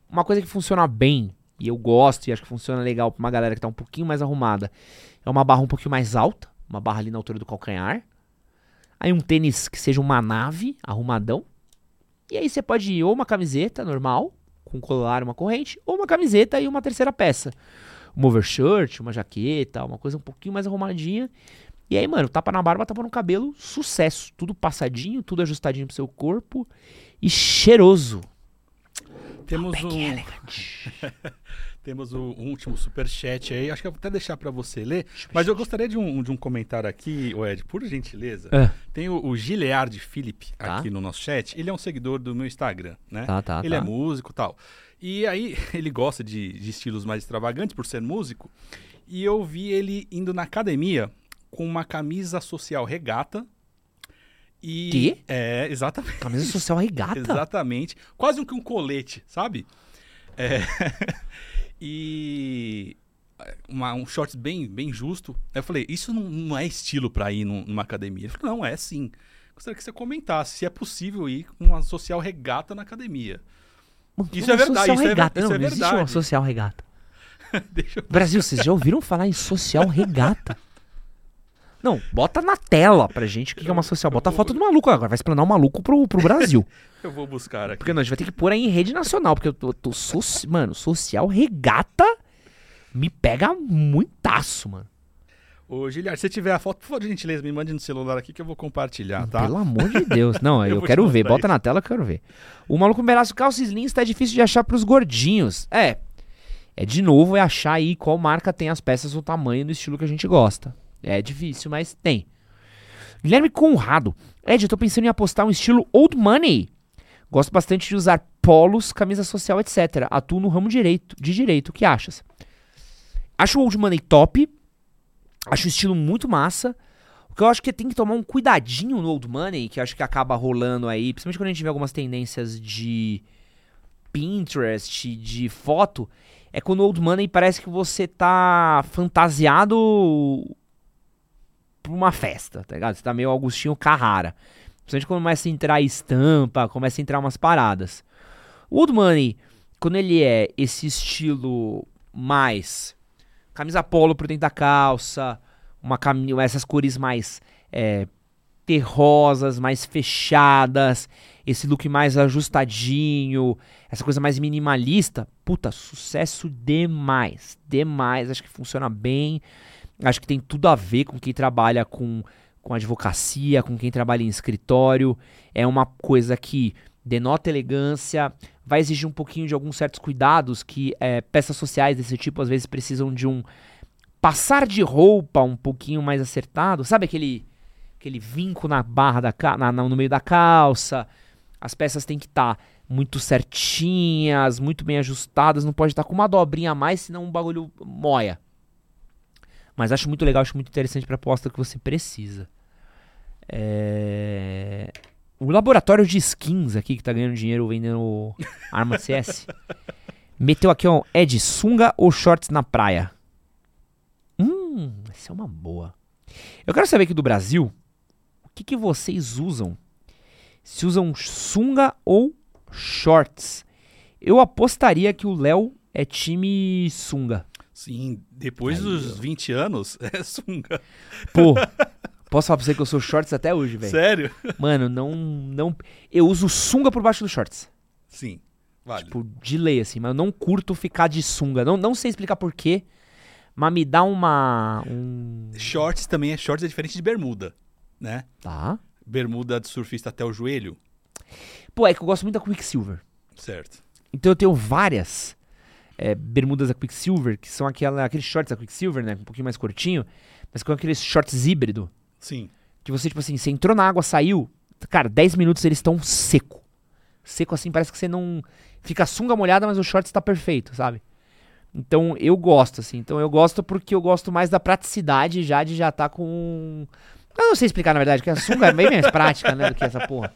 uma coisa que funciona bem, e eu gosto, e acho que funciona legal pra uma galera que tá um pouquinho mais arrumada, é uma barra um pouquinho mais alta, uma barra ali na altura do calcanhar. Aí um tênis que seja uma nave, arrumadão. E aí você pode ir ou uma camiseta normal, com colar uma corrente, ou uma camiseta e uma terceira peça. Um overshirt, uma jaqueta, uma coisa um pouquinho mais arrumadinha. E aí, mano, tapa na barba, tapa no cabelo, sucesso. Tudo passadinho, tudo ajustadinho pro seu corpo e cheiroso. Temos um, temos o último superchat aí. Acho que eu vou até deixar pra você ler. Mas eu gostaria de um, de um comentário aqui, Ed, por gentileza. É. Tem o, o Gileard Philip Tá. aqui no nosso chat. Ele é um seguidor do meu Instagram, né? Tá, tá, ele tá. é músico e tal. E aí, ele gosta de, de estilos mais extravagantes por ser músico. E eu vi ele indo na academia com uma camisa social regata. E. Quê? É, exatamente. Camisa social regata. Exatamente. Quase um que um colete, sabe? É. e. Uma, um shorts bem, bem justo. Eu falei, isso não, não é estilo pra ir num- numa academia. Ele falou, não, é sim. Gostaria que você comentasse se é possível ir com uma social regata na academia. Isso é Uma verdade, isso é regata. isso não, é não existe uma social regata. Brasil, vocês já ouviram falar em social regata? Não, bota na tela pra gente o que que é uma social. Bota a foto do maluco agora. Vai explanar o maluco pro, pro Brasil. eu vou buscar aqui. Porque não, a gente vai ter que pôr aí em rede nacional. Porque eu tô. tô soci- Mano, social regata me pega muitaço, mano. Ô, Giliard, se tiver a foto, por favor, de gentileza, me mande no celular aqui que eu vou compartilhar, tá? Pelo amor de Deus. Não, Eu eu, quero ver. Bota isso. na tela que eu quero ver. O maluco Meraço calça slim está difícil de achar pros gordinhos. É. É de novo é achar aí qual marca tem as peças no tamanho no estilo que a gente gosta. É difícil, mas tem. Guilherme Conrado. Ed, eu tô pensando em apostar um estilo old money. Gosto bastante de usar polos, camisa social, etc. Atuo no ramo direito, de direito. O que achas? Acho o old money top. Acho o estilo muito massa. O que eu acho que tem que tomar um cuidadinho no old money, que eu acho que acaba rolando aí, principalmente quando a gente vê algumas tendências de Pinterest, de foto, é quando o old money parece que você tá fantasiado pra uma festa, tá ligado? Você tá meio Augustinho Carrara. Principalmente quando começa a entrar estampa, começa a entrar umas paradas. O old money, quando ele é esse estilo mais camisa polo por dentro da calça, uma cami essas cores mais é, terrosas, mais fechadas, esse look mais ajustadinho, essa coisa mais minimalista, puta, sucesso demais, demais, acho que funciona bem, acho que tem tudo a ver com quem trabalha com, com advocacia, com quem trabalha em escritório, é uma coisa que denota elegância, vai exigir um pouquinho de alguns certos cuidados que é, peças sociais desse tipo às vezes precisam de um passar de roupa um pouquinho mais acertado, sabe aquele aquele vinco na barra da na, no meio da calça. As peças têm que estar muito certinhas, muito bem ajustadas, não pode estar com uma dobrinha a mais, senão o bagulho moia. Mas acho muito legal, acho muito interessante para aposta que você precisa. É... O laboratório de skins aqui, que tá ganhando dinheiro vendendo arma CS, meteu aqui, ó, é de sunga ou shorts na praia? Hum, essa é uma boa. Eu quero saber aqui do Brasil, o que, que vocês usam? Se usam sunga ou shorts? Eu apostaria que o Léo é time sunga. Sim, depois Aí, dos ó. 20 anos, é sunga. Pô, posso falar pra você que eu sou shorts até hoje, velho. Sério? Mano, não, não... Eu uso sunga por baixo dos shorts. Sim, vale. Tipo, de lei, assim. Mas eu não curto ficar de sunga. Não, não sei explicar porquê, mas me dá uma... Um... Shorts também é shorts é diferente de bermuda, né? Tá. Bermuda de surfista até o joelho, Pô, é que eu gosto muito da Quicksilver. certo? Então eu tenho várias é, bermudas da Quicksilver, que são aquela, aqueles shorts da Quicksilver, né? Um pouquinho mais curtinho, mas com aqueles shorts híbrido. Sim. Que você, tipo assim, você entrou na água, saiu, cara, 10 minutos eles estão seco. Seco assim, parece que você não. Fica a sunga molhada, mas o short está perfeito, sabe? Então eu gosto, assim. Então eu gosto porque eu gosto mais da praticidade já de já tá com. Eu não sei explicar, na verdade, que a sunga é bem mais prática, né, do que essa porra.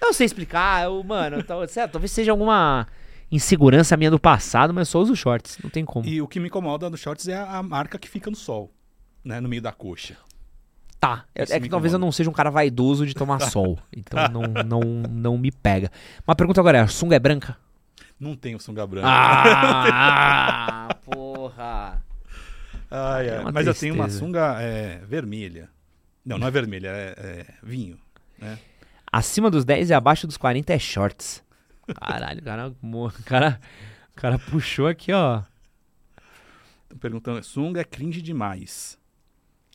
Eu não sei explicar, eu, mano, tal- lá, talvez seja alguma insegurança minha do passado, mas eu só uso shorts, não tem como. E o que me incomoda dos shorts é a, a marca que fica no sol, né? No meio da coxa. Tá, é, é que talvez eu não seja um cara vaidoso de tomar sol, então não, não, não me pega. Uma pergunta agora é, a sunga é branca? Não tem o sunga branca. Ah, porra. É Mas eu tenho uma tristeza. sunga é, vermelha. Não, não é vermelha, é, é vinho. Né? Acima dos 10 e abaixo dos 40 é shorts. Caralho, o cara, cara, cara puxou aqui, ó. Tô perguntando, sunga é cringe demais.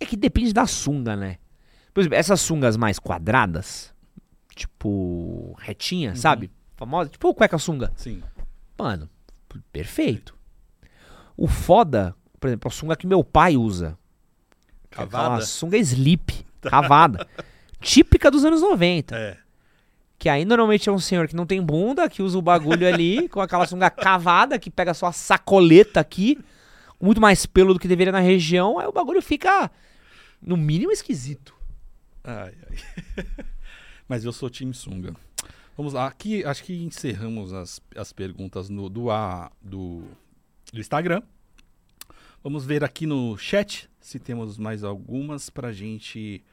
É que depende da sunga, né? Por exemplo, essas sungas mais quadradas, tipo, retinha, sabe? Famosa, tipo cueca sunga. Sim. Mano, perfeito. O foda, por exemplo, a sunga que meu pai usa. é Cavada? sunga slip, cavada. típica dos anos 90. É. Que aí normalmente é um senhor que não tem bunda, que usa o bagulho ali, com aquela sunga cavada, que pega só a sacoleta aqui, muito mais pelo do que deveria na região, aí o bagulho fica, no mínimo, esquisito. Ai, ai. Mas eu sou time sunga. Vamos lá, aqui acho que encerramos as, as perguntas no, do, a, do, do Instagram. Vamos ver aqui no chat se temos mais algumas pra gente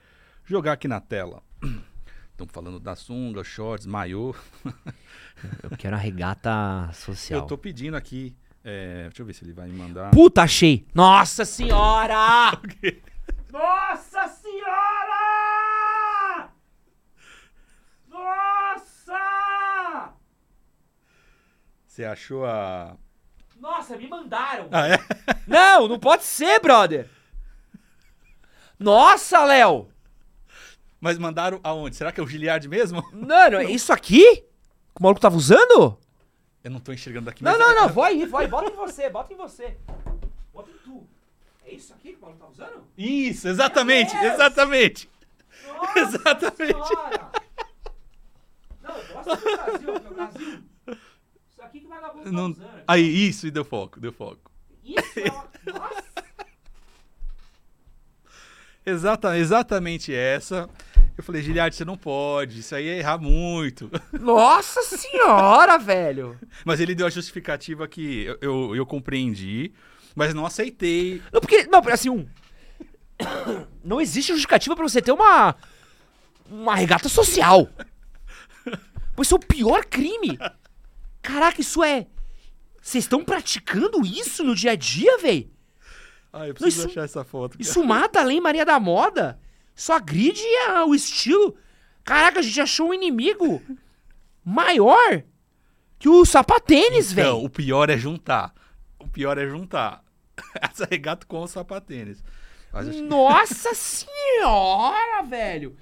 jogar aqui na tela. Estamos falando da sunga, shorts, maiô. Eu quero a regata social. Eu tô pedindo aqui. é, deixa eu ver se ele vai me mandar. Puta, achei! Nossa senhora! Nossa senhora! Nossa! Você achou a. Nossa, me mandaram! Ah, é? Não, não pode ser, brother! Nossa, Léo! Mas mandaram aonde? Será que é o Giliard mesmo? Mano, é isso aqui? Que o maluco tava usando? Eu não tô enxergando aqui. Não, não, é- não, vai, vai, bota em você, bota em você. É isso aqui que o maluco tá usando? Isso, exatamente, exatamente. Nossa Exatamente. senhora! Não, mostra pro Brasil, porque o Brasil. Isso aqui que o vagabundo Não- tá usando. Aí, isso, e deu foco, deu foco. Isso é uma... Nossa! Exata, exatamente essa. Eu falei, Giliard, você não pode, isso aí é errar muito. Nossa senhora, velho! Mas ele deu a justificativa que eu, eu, eu compreendi, mas não aceitei. Não, porque, não, assim, um. Não existe justificativa pra você ter uma. Uma regata social. Pois isso é o pior crime. Caraca, isso é. Vocês estão praticando isso no dia a dia, velho? Ah, eu preciso isso- achar essa foto. cara. Isso mata a Lei Maria da Moda. Só agride a- o estilo. Caraca, a gente achou um inimigo maior que o sapatênis, Não, velho. o pior é juntar. O pior é juntar. Essa regata com o sapatênis. Que- Nossa senhora, velho.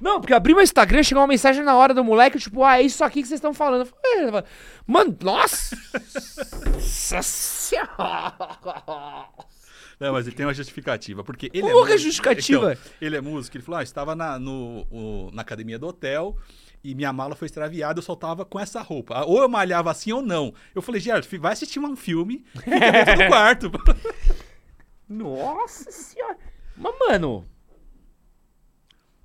Não, porque eu abri meu Instagram, chegou uma mensagem na hora do moleque, tipo, ah, é isso aqui que vocês estão falando. Eu falei, "É, Mano, nossa! Nossa senhora! Não, mas ele tem uma justificativa, porque ele é que é músico. justificativa? Então, ele é músico, ele falou, ah, estava na, no, o- na academia do hotel e minha mala foi extraviada, eu só tava com essa roupa. Ah, Ou eu malhava assim ou não. Eu falei, Gerard, vai assistir um filme, fica dentro do quarto. Nossa senhora! Mas, mano,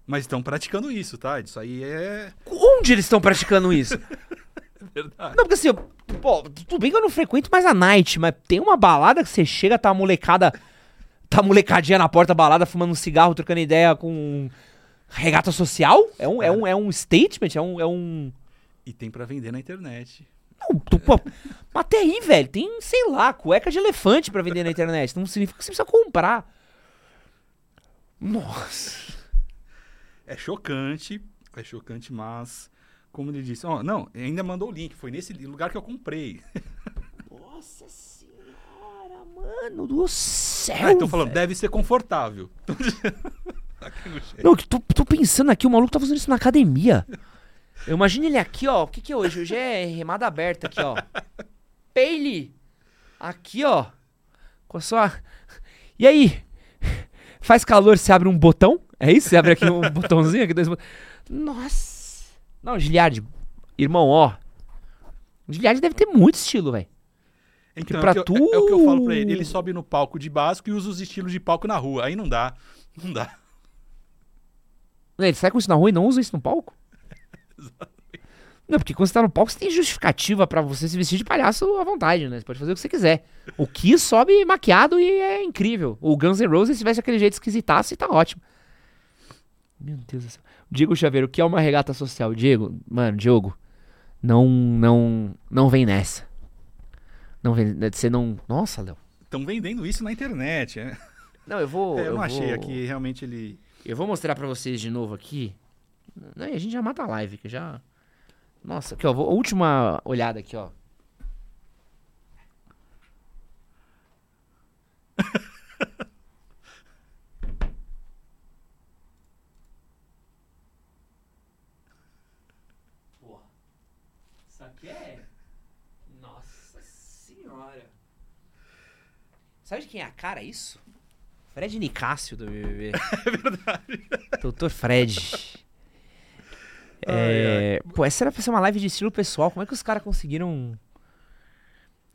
Mas estão praticando isso, tá? Isso aí é onde eles estão praticando isso? verdade. Não, porque assim, eu- pô, tudo bem que eu não frequento mais a night, mas tem uma balada que você chega, tá a molecada. Tá a molecadinha na porta da balada fumando um cigarro, trocando ideia com regata social? É um, é um, é um statement? É um. É um... E tem pra vender na internet. Não, tu, pô, até aí, velho, tem, sei lá, cueca de elefante pra vender na internet. Não significa que você precisa comprar. Nossa. É chocante, é chocante, mas como ele disse, ó, não, ainda mandou o link, foi nesse lugar que eu comprei. Nossa senhora, mano do céu. Ah, então falando, velho. deve ser confortável. Não, tô, tô pensando aqui, o maluco tá fazendo isso na academia. Eu imagino ele aqui, ó. O que que é hoje? Hoje é remada aberta aqui, ó. Peile. Aqui, ó. Com a sua. E aí? Faz calor, você abre um botão? É isso? Você abre aqui um botãozinho, aqui dois botões. Nossa! Não, Giliard, irmão, ó. O Giliard deve ter muito estilo, velho. Então, pra é, o que eu- tu- é o que eu falo pra ele. Ele sobe no palco de básico e usa os estilos de palco na rua. Aí não dá. Não dá. Ele sai com isso na rua e não usa isso no palco? Não, porque quando você tá no palco, você tem justificativa pra você se vestir de palhaço à vontade, né? Você pode fazer o que você quiser. O Kiss sobe maquiado e é incrível. O Guns N' Roses, se tivesse aquele jeito esquisitaço, e tá ótimo. Meu Deus do céu. Diego Chaveiro, o que é uma regata social? Diego, mano, Diogo, não, não, não vem nessa. Não vem, você não... Nossa, Léo. Estão vendendo isso na internet. é. Não, eu vou... É, eu não achei vou- aqui, realmente ele. Eu vou mostrar pra vocês de novo aqui. Não, a gente já mata a live, que já. Nossa, aqui ó, vou, última olhada aqui, ó. Isso aqui é. Nossa senhora. Sabe de quem é a cara isso? Fred Nicásio do BBB. É verdade. Doutor Fred. É, Pô, essa era pra ser uma live de estilo pessoal. Como é que os caras conseguiram.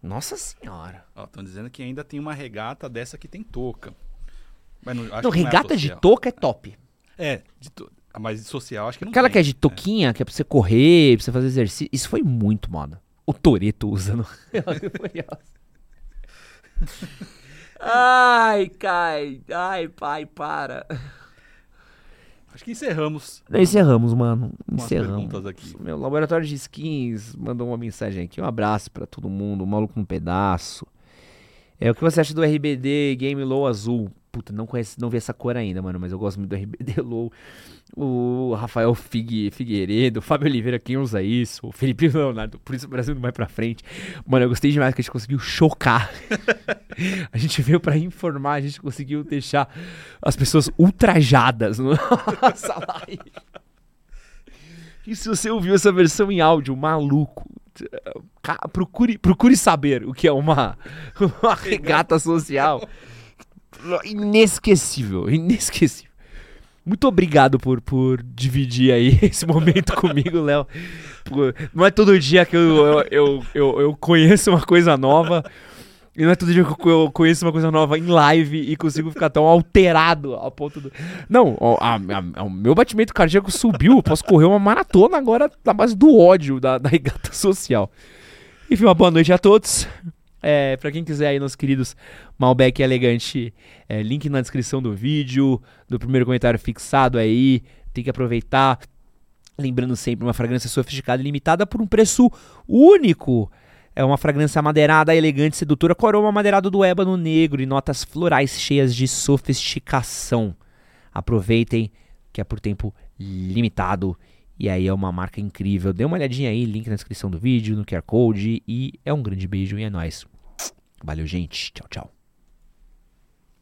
Nossa senhora. Ó, estão dizendo que ainda tem uma regata dessa que tem touca. Mas não, acho não, que não é regata de touca é top. É, de to... ah, mas de social acho que não Aquela tem. que é de toquinha, que é pra você correr, pra você fazer exercício. Isso foi muito moda. O Toreto usando. Ai, cai. Ai, pai, para. Acho que encerramos Encerramos, mano. Encerramos. perguntas aqui. Meu laboratório de skins mandou uma mensagem aqui. Um abraço pra todo mundo. Um maluco no pedaço. É o que você acha do RBD Game Low Azul? Puta, não conhece, não vi essa cor ainda, mano, mas eu gosto muito do RBD Low. O Rafael Figue, Figueiredo, o Fábio Oliveira, quem usa isso? O Felipe Leonardo, por isso o Brasil não vai pra frente. Mano, eu gostei demais que a gente conseguiu chocar. a gente veio pra informar, a gente conseguiu deixar as pessoas ultrajadas no nossa live. E se você ouviu essa versão em áudio, maluco, procure, procure saber o que é uma, uma regata social. Inesquecível, inesquecível. Muito obrigado por, por dividir aí esse momento comigo, Léo. Não é todo dia que eu, eu, eu, eu, conheço uma coisa nova. E não é todo dia que eu conheço uma coisa nova em live e consigo ficar tão alterado ao ponto do. Não, ó, a- a- o meu batimento cardíaco subiu. Posso correr uma maratona agora na base do ódio da, da regata social. Enfim, uma boa noite a todos. É, para quem quiser aí, nossos queridos Malbec Elegante, é, link na descrição do vídeo, do primeiro comentário fixado aí. Tem que aproveitar. Lembrando sempre, uma fragrância sofisticada e limitada por um preço único. É uma fragrância amadeirada, elegante, sedutora, com aroma amadeirado do ébano negro e notas florais cheias de sofisticação. Aproveitem, que é por tempo limitado. E aí é uma marca incrível. Dê uma olhadinha aí, link na descrição do vídeo, no QR Code. E é um grande beijo e é nóis. Valeu, gente. Tchau, tchau.